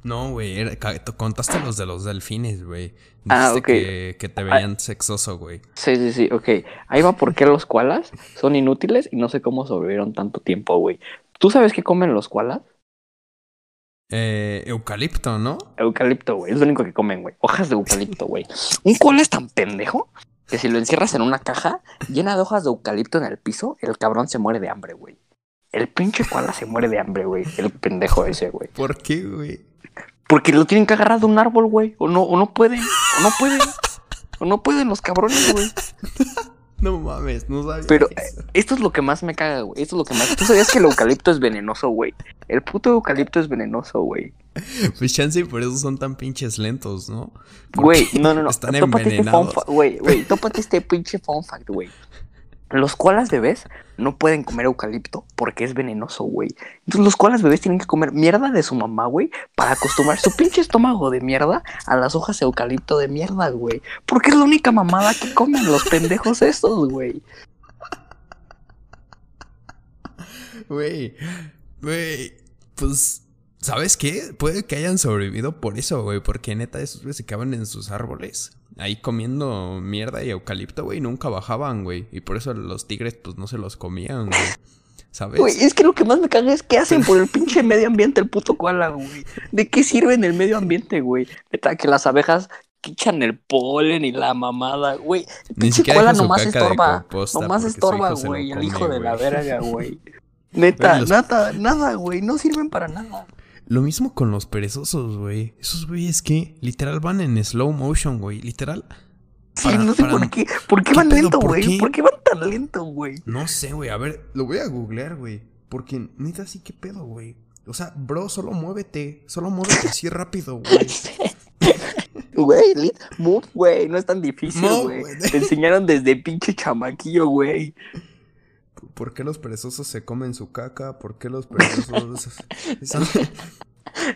A: No, güey, contaste los de los delfines, güey. Ah, ok. Que, que te veían sexoso, güey.
B: Sí, sí, sí, ok. Ahí va por qué los koalas son inútiles y no sé cómo sobrevivieron tanto tiempo, güey. ¿Tú sabes qué comen los koalas?
A: Eh, eucalipto, ¿no?
B: Eucalipto, güey. Es lo único que comen, güey. Hojas de eucalipto, güey. Un koala es tan pendejo que si lo encierras en una caja llena de hojas de eucalipto en el piso, el cabrón se muere de hambre, güey. El pinche koala se muere de hambre, güey. El pendejo ese, güey.
A: ¿Por qué, güey?
B: Porque lo tienen que agarrar de un árbol, güey. O no, o no pueden. O no pueden. O no pueden los cabrones, güey.
A: No mames, no sabía.
B: Pero esto es lo que más me caga, güey. Esto es lo que más. ¿Tú sabías que el eucalipto es venenoso, güey? El puto eucalipto es venenoso, güey.
A: Pues chance y por eso son tan pinches lentos, ¿no?
B: Güey, no, no, no. Están este envenenados. Güey, güey, tópate este pinche fun fact, güey. Los koalas bebés no pueden comer eucalipto porque es venenoso, güey. Entonces los koalas bebés tienen que comer mierda de su mamá, güey, para acostumbrar su pinche estómago de mierda a las hojas de eucalipto de mierda, güey. Porque es la única mamada que comen los pendejos estos, güey.
A: Güey, güey, pues, ¿sabes qué? Puede que hayan sobrevivido por eso, güey, porque neta esos güeyes se quedaban en sus árboles ahí comiendo mierda y eucalipto, güey, nunca bajaban, güey. Y por eso los tigres, pues, no se los comían, güey. ¿Sabes?
B: Güey, es que lo que más me caga es qué hacen por el pinche medio ambiente el puto koala, güey. ¿De qué sirve en el medio ambiente, güey? Neta, que las abejas echan el polen y la mamada, güey. El pinche koala nomás estorba. Nomás estorba, güey. El hijo de la verga, güey. Neta, nada, nada, güey. No sirven para nada.
A: Lo mismo con los perezosos, güey. Esos güeyes que literal van en slow motion, güey. Literal.
B: Sí, no sé por qué. ¿Por qué, van lento, güey? ¿Por, qué van tan lento, güey?
A: No sé, güey. A ver, lo voy a googlear, güey. Porque neta sí, qué pedo, güey. O sea, bro, solo muévete. Solo muévete así rápido, güey.
B: Güey, move, güey. No es tan difícil, güey. Te enseñaron desde pinche chamaquillo, güey.
A: ¿Por qué los perezosos se comen su caca? ¿Por qué los perezosos...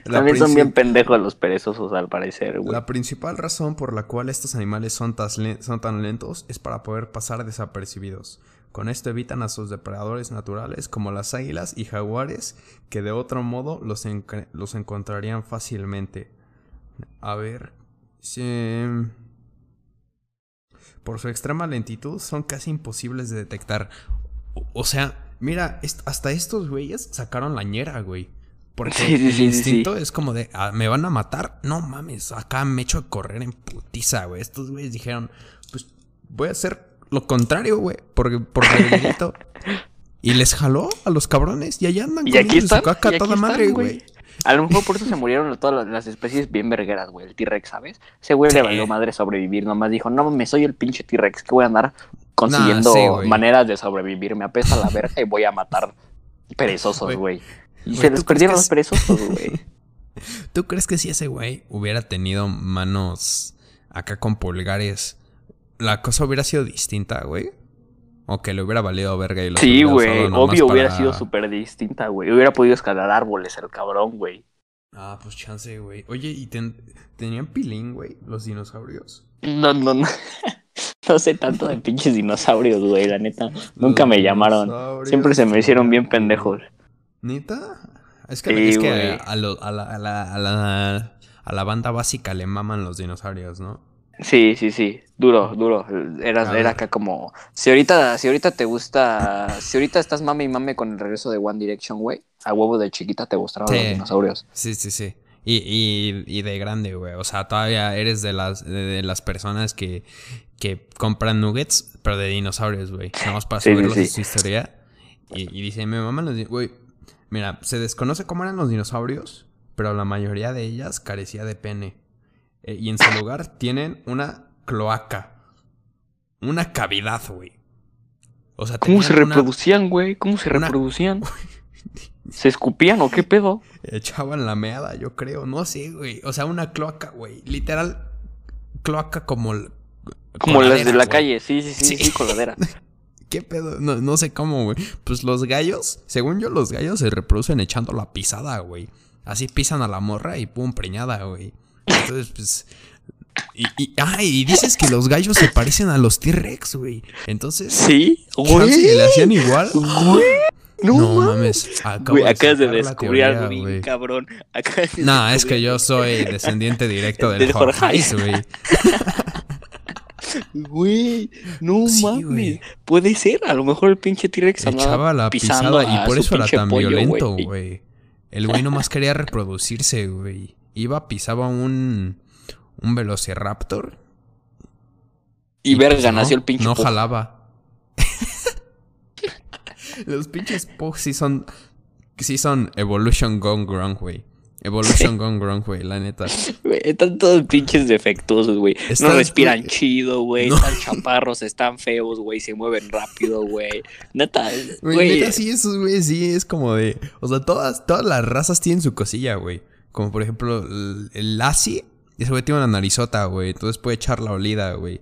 B: También son bien pendejos los perezosos al parecer, güey.
A: La principal razón por la cual estos animales son, son tan lentos es para poder pasar desapercibidos. Con esto evitan a sus depredadores naturales como las águilas y jaguares que de otro modo los, los encontrarían fácilmente. A ver... Si... Por su extrema lentitud son casi imposibles de detectar. O sea, mira, hasta estos güeyes sacaron la ñera, güey. Porque el instinto es como de, ah, ¿me van a matar? No mames, acá me echo a correr en putiza, güey. Estos güeyes dijeron, pues voy a hacer lo contrario, güey. Porque, por y les jaló a los cabrones. Y allá andan
B: Y aquí
A: comiendo su
B: están,
A: caca
B: y aquí
A: toda
B: están,
A: madre,
B: güey. A lo mejor por eso se murieron todas las especies bien vergueras, güey. El T-Rex, ¿sabes? Ese güey le valió madre sobrevivir. Nomás dijo, no me soy el pinche T-Rex que voy a andar consiguiendo
A: sí,
B: maneras de sobrevivir. Me apesta la verga y voy a matar perezosos,
A: Güey.
B: Y se
A: ¿tú
B: les perdieron los perezosos, güey.
A: ¿Tú crees que si ese güey hubiera tenido manos acá con pulgares, la cosa hubiera sido distinta, güey? O que le hubiera valido verga y lo
B: Sí, güey. Obvio hubiera
A: para-
B: sido súper distinta, güey. Hubiera podido escalar árboles el cabrón, güey.
A: Ah, pues chance, güey. Oye, ¿y ten- tenían pilín, güey, los dinosaurios?
B: No, no, no. No sé tanto de pinches dinosaurios, güey, la neta. Nunca me llamaron. Siempre se me hicieron bien pendejos.
A: ¿Neta? Es que,
B: Sí,
A: es que a, lo- a la, a, la, a, la, a la banda básica le maman los dinosaurios, ¿no?
B: Sí, sí, sí. Duro, duro. Era, era acá como. Si ahorita, si ahorita te gusta. Si ahorita estás mame y mame con el regreso de One Direction, güey. A huevo de chiquita te gustaron
A: Sí.
B: los dinosaurios.
A: Sí, sí, sí. Y, y, y de grande, güey. O sea, todavía eres de las, de, de las personas que, que compran nuggets, pero de dinosaurios, güey. Nada más para
B: Sí,
A: subirlos
B: sí.
A: su historia. Y, y dice, mi mamá los Güey, mira, se desconoce cómo eran los dinosaurios, pero la mayoría de ellas carecía de pene. Eh, y en su lugar tienen una cloaca. Una cavidad, güey. O sea,
B: ¿Cómo se reproducían, güey? ¿Cómo se
A: una-
B: reproducían? ¿Se escupían o qué pedo?
A: Echaban la meada, yo creo. No sé, güey. O sea, una cloaca, güey. Literal, cloaca como...
B: Como las de la calle. Sí, sí, sí,
A: Sí.
B: sí, coladera.
A: ¿Qué pedo? No, no sé cómo, güey. Pues los gallos, según yo, los gallos se reproducen echando la pisada, güey. Así pisan a la morra y pum, preñada, güey. Entonces, pues... Y, y, ah, y dices que los gallos se parecen a los T-Rex, güey. Entonces,
B: Sí, güey.
A: que le hacían igual.
B: Güey. No,
A: No
B: mames.
A: Acabo
B: Güey, acabas de descubrir algo bien
A: güey.
B: cabrón. Acabas de
A: No, es que yo soy descendiente directo del
B: Jorge.
A: Jorge, güey.
B: Güey, no
A: Sí,
B: mames.
A: güey.
B: Puede ser, a lo mejor el pinche T-Rex andaba
A: Echaba la
B: pisando
A: pisada y por eso era tan
B: pollo,
A: violento,
B: güey.
A: güey. El güey nomás quería reproducirse, güey. Iba, pisaba un, un velociraptor.
B: Y,
A: pues,
B: verga,
A: no,
B: nació el pinche
A: No jalaba. Los pinches Pug sí son. Sí son Evolution Gone Wrong, güey. Evolution Gone Wrong, güey, la neta.
B: Güey, están todos pinches defectuosos, güey. No respiran
A: güey,
B: chido, güey.
A: no.
B: Están chaparros, están feos, güey. Se mueven rápido, güey. Neta,
A: Güey,
B: güey.
A: neta, sí, esos güeyes sí es como de. O sea, todas, todas las razas tienen su cosilla, güey. Como por ejemplo, el, el Lassie, ese güey tiene una narizota, güey. Entonces puede echar la olida, güey.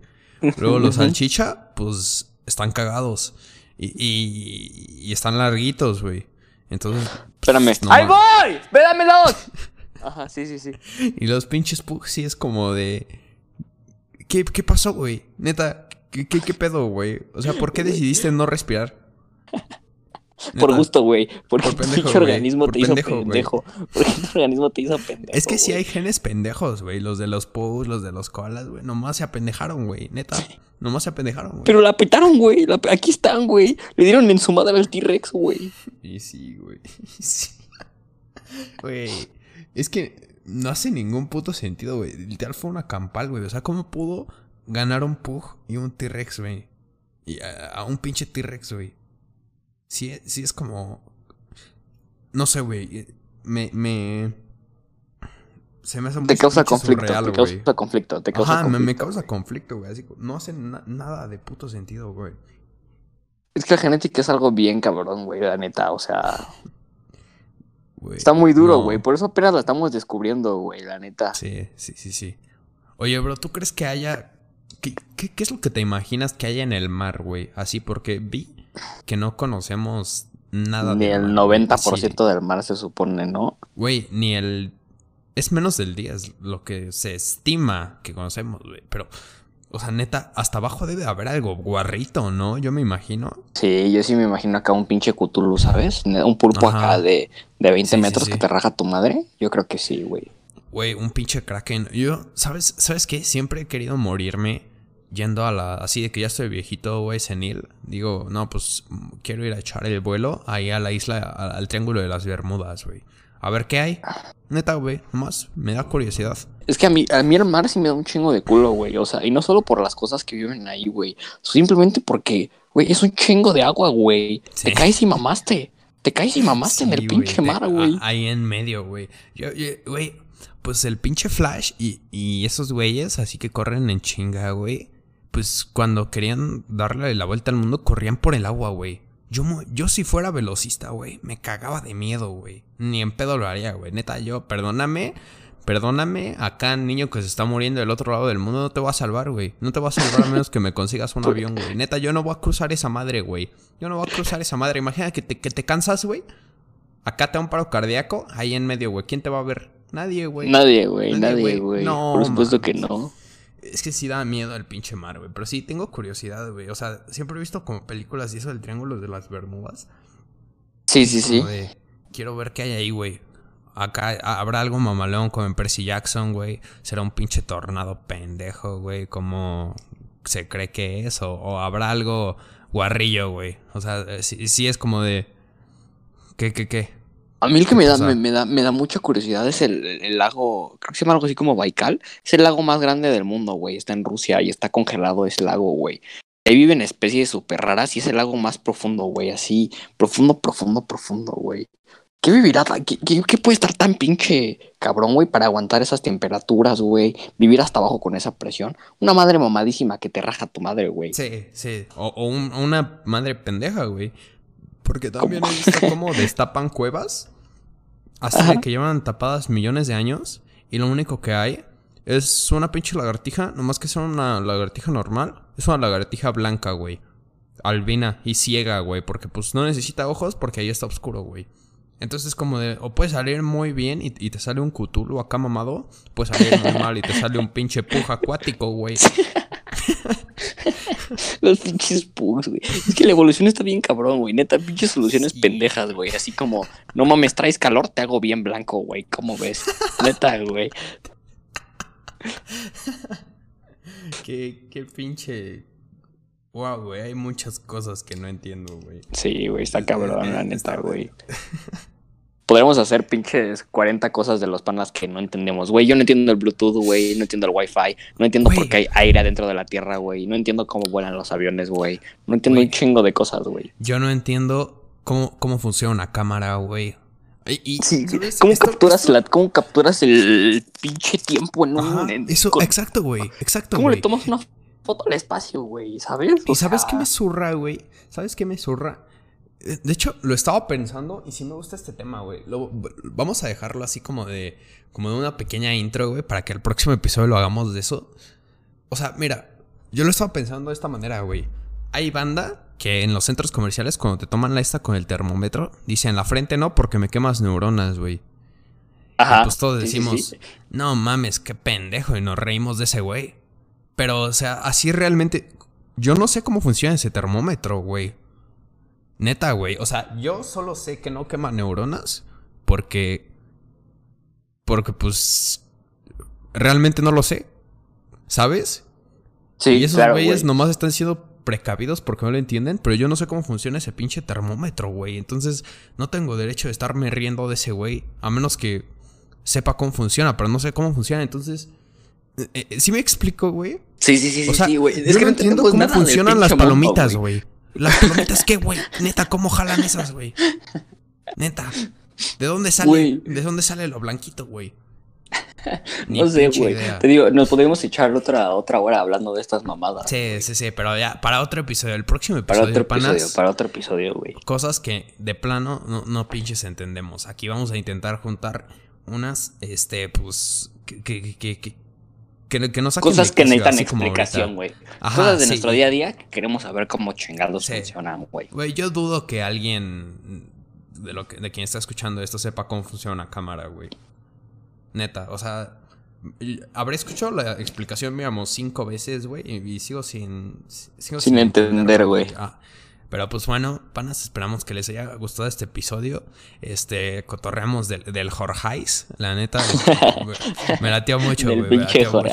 A: Luego los salchicha, pues están cagados. Y, y, y están larguitos, güey. Entonces.
B: Espérame.
A: pues, no
B: ¡Ahí voy! ¡Védamelos! Ajá, sí, sí, sí.
A: Y los pinches sí es como de. ¿Qué, qué pasó, güey? Neta, ¿qué, qué, qué pedo, güey? O sea, ¿por qué decidiste no respirar?
B: Por gusto, güey. Porque
A: Por pendejo,
B: pinche
A: güey.
B: organismo te hizo
A: pendejo,
B: pendejo. Porque el organismo te hizo pendejo.
A: Es que sí
B: güey.
A: hay genes pendejos, güey. Los de los Pugs, los de los koalas, güey. Nomás se apendejaron, güey. Neta. Nomás se apendejaron, güey.
B: Pero la petaron, güey. la Aquí están, güey. Le dieron en su madre al T-Rex, güey.
A: Y sí, güey. Sí. Güey. Es que no hace ningún puto sentido, güey. Literal fue una campal, güey. O sea, ¿cómo pudo ganar un Pug y un T-Rex, güey? Y a, a un pinche T-Rex, güey. Sí, sí es como. No sé, güey. Me. me... Se me hace muy
B: Te causa conflicto.
A: surreal,
B: te causa conflicto. Te causa
A: Ajá, me,
B: conflicto.
A: me causa conflicto, güey. Así, no hace na- nada de puto sentido, güey.
B: Es que la genética es algo bien cabrón, güey, la neta. O sea, está muy duro,
A: no.
B: güey. Por eso apenas la estamos descubriendo, güey, la neta.
A: Sí, sí, sí, sí. Oye, bro, ¿tú crees que haya... ¿Qué, qué, qué es lo que te imaginas que haya en el mar, güey? Así, porque vi que no conocemos nada
B: Ni el
A: mar, güey.
B: 90% del mar se supone, ¿no?
A: Güey, ni el... Es menos del 10 lo que se estima que conocemos, güey. Pero, o sea, neta, hasta abajo debe haber algo guarrito, ¿no? Yo me imagino.
B: Sí, yo sí me imagino acá un pinche Cthulhu, ¿sabes? Un pulpo
A: Ajá.
B: acá de, de 20
A: Sí, sí,
B: metros
A: sí.
B: que te raja tu madre. Yo creo que sí, güey.
A: Güey, un pinche kraken. Yo, ¿sabes, ¿sabes qué? Siempre he querido morirme yendo a la... Así de que ya estoy viejito, güey, senil. Digo, no, pues quiero ir a echar el vuelo ahí a la isla, a- al Triángulo de las Bermudas, güey. A ver qué hay. Neta, güey, nomás me da curiosidad.
B: Es que a mí, a mí el mar sí me da un chingo de culo, güey. O sea, y no solo por las cosas que viven ahí, güey. Simplemente porque, güey, es un chingo de agua, güey.
A: Sí.
B: Te caes y mamaste. Te caes y mamaste en el pinche mar, güey.
A: Ahí en medio, güey. Güey, pues el pinche Flash y, y esos güeyes, así que corren en chinga, güey. Pues cuando querían darle la vuelta al mundo, corrían por el agua, güey. Yo, mo- yo si fuera velocista, güey, me cagaba de miedo, güey. Ni en pedo lo haría, güey. Neta, yo, perdóname, perdóname. Acá, niño que se está muriendo del otro lado del mundo, no te va a salvar, güey. No te va a salvar a menos que me consigas un avión, güey. Neta, yo no voy a cruzar esa madre, güey. Yo no voy a cruzar esa madre. Imagina que te, que te cansas, güey. Acá te da un paro cardíaco, ahí en medio, güey. ¿Quién te va a ver? Nadie, güey.
B: Nadie, güey,
A: Nadie, güey. No,
B: Por supuesto que no.
A: Es que sí da miedo el pinche mar, güey. Pero sí, tengo curiosidad, güey. O sea, siempre he visto como películas y eso del Triángulo de las Bermudas.
B: Sí, sí, sí.
A: De, quiero ver qué hay ahí, güey. Acá habrá algo mamalón como en Percy Jackson, güey. Será un pinche tornado pendejo, güey. Como se cree que es. O, o habrá algo guarrillo, güey. O sea, eh, sí, sí es como de... ¿Qué, qué, qué?
B: A mí el que me da,
A: O sea-
B: me, me da, me da mucha curiosidad es el, el- el lago, creo que se llama algo así como Baikal. Es el lago más grande del mundo, güey. Está en Rusia y está congelado ese lago, güey. Ahí viven especies súper raras y es el lago más profundo, güey. Así, profundo, profundo, profundo, güey. ¿Qué vivirá? ¿Qué, qué, qué puede estar tan pinche cabrón, güey, para aguantar esas temperaturas, güey? Vivir hasta abajo con esa presión. Una madre mamadísima que te raja tu madre, güey.
A: Sí, sí. O, o un- una madre pendeja, güey. Porque también
B: ¿Cómo?
A: he visto cómo destapan cuevas. Así que llevan tapadas millones de años. Y lo único que hay es una pinche lagartija. Nomás que sea una lagartija normal. Es una lagartija blanca, güey. Albina y ciega, güey. Porque pues no necesita ojos porque ahí está oscuro, güey. Entonces como de... O puede salir muy bien y, y te sale un Cthulhu acá mamado. Puede salir muy mal y te sale un pinche puja acuático, güey.
B: Los pinches pugs, güey. Es que la evolución está bien cabrón, güey. Neta, pinches soluciones
A: Sí.
B: pendejas, güey. Así como, no mames, traes calor, te hago bien blanco, güey. ¿Cómo ves? Neta, güey.
A: Qué, qué pinche. Wow, güey, hay muchas cosas que no entiendo, güey.
B: Sí, güey, está cabrón, la neta, güey. Podremos hacer pinches 40 cosas de los panas que no entendemos, güey. Yo no entiendo el Bluetooth, güey. No entiendo el Wi-Fi. No entiendo por qué hay aire adentro de la Tierra, güey. No entiendo cómo vuelan los aviones, güey. No entiendo un chingo de cosas, güey.
A: Yo no entiendo cómo, cómo funciona una cámara, güey. Y, y-
B: Sí,
A: ¿sabes?
B: ¿cómo
A: Esto-
B: capturas,
A: esto-
B: la, ¿cómo capturas el pinche tiempo en un...
A: Ajá,
B: en-
A: eso,
B: con-
A: exacto, güey. Exacto,
B: ¿Cómo le tomas una foto al espacio, güey? ¿Sabes?
A: ¿Y
B: O
A: sabes
B: sea,
A: qué me zurra, güey? ¿Sabes qué me zurra? Eh, De hecho, lo estaba pensando y sí me gusta este tema, güey. Lo- Vamos a dejarlo así como de, como de una pequeña intro, güey, para que el próximo episodio lo hagamos de eso. O sea, mira, yo lo estaba pensando de esta manera, güey. Hay banda que en los centros comerciales, cuando te toman la esta con el termómetro, dicen la frente no porque me quemas neuronas, güey.
B: Ajá.
A: Pues todos
B: sí, sí,
A: decimos,
B: sí.
A: no mames, qué pendejo, y nos reímos de ese güey. Pero, o sea, así realmente. Yo no sé cómo funciona ese termómetro, güey. Neta, güey. O sea, yo solo sé que no quema neuronas porque. Porque, pues. Realmente no lo sé. ¿Sabes?
B: Sí,
A: y esos
B: claro,
A: güeyes
B: güey.
A: nomás están siendo precavidos porque no lo entienden, pero yo no sé cómo funciona ese pinche termómetro, güey. Entonces, no tengo derecho de estarme riendo de ese güey, a menos que sepa cómo funciona, pero no sé cómo funciona. Entonces, eh, eh, ¿sí me explico, güey?
B: Sí, sí, sí,
A: O
B: sí,
A: sea,
B: sí, güey.
A: yo no entiendo cómo funcionan las palomitas,
B: güey.
A: Las palomitas, ¿qué, güey? Neta, ¿cómo jalan esas, güey? Neta. ¿De dónde sale? ¿De dónde sale lo blanquito, güey?
B: No sé, güey. Te digo, nos podríamos echar otra, otra hora hablando de estas mamadas.
A: Sí, sí, sí, pero ya, para otro episodio, el próximo
B: Para
A: episodio,
B: otro episodio, para otro episodio, güey.
A: cosas que de plano no, no pinches entendemos. Aquí vamos a intentar juntar unas, este, pues, que, que, que, que, que, que saquen
B: Cosas que necesitan explicación, güey. Cosas de
A: sí.
B: nuestro día a día que queremos saber cómo chingados
A: Sí.
B: funcionan, güey.
A: Güey, yo dudo que alguien de lo que, de quien está escuchando esto sepa cómo funciona una cámara, güey. Neta, o sea, habré escuchado la explicación, digamos, cinco veces, güey, y, sigo sin... sigo
B: Sin entender, güey.
A: Ah, pero pues bueno, panas, esperamos que les haya gustado este episodio. Este, cotorreamos del, del Jorgeis, la neta. me, me lateó mucho, güey.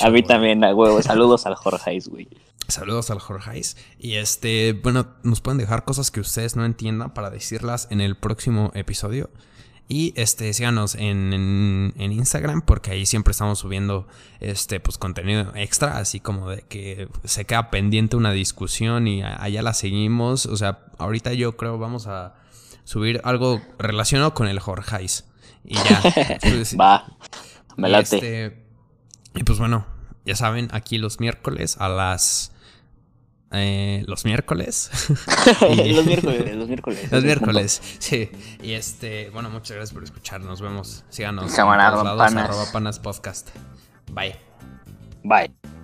B: A mí también, a huevo. Saludos al Jorge, güey.
A: Saludos al Jorgeis. Y este, bueno, nos pueden dejar cosas que ustedes no entiendan para decirlas en el próximo episodio. Y este, síganos en, en, en, Instagram porque ahí siempre estamos subiendo este, pues, contenido extra, así como de que se queda pendiente una discusión y allá la seguimos. O sea, ahorita yo creo vamos a subir algo relacionado con el Jorgeis. Y ya.
B: Pues, Va, me late.
A: Este, y pues bueno, ya saben, aquí los miércoles a las eh, los miércoles.
B: los miércoles, los miércoles.
A: Los miércoles, sí. Y este, bueno, muchas gracias por escuchar. Nos vemos. Síganos.
B: Camarada,
A: panas. Panas podcast. Bye.
B: Bye.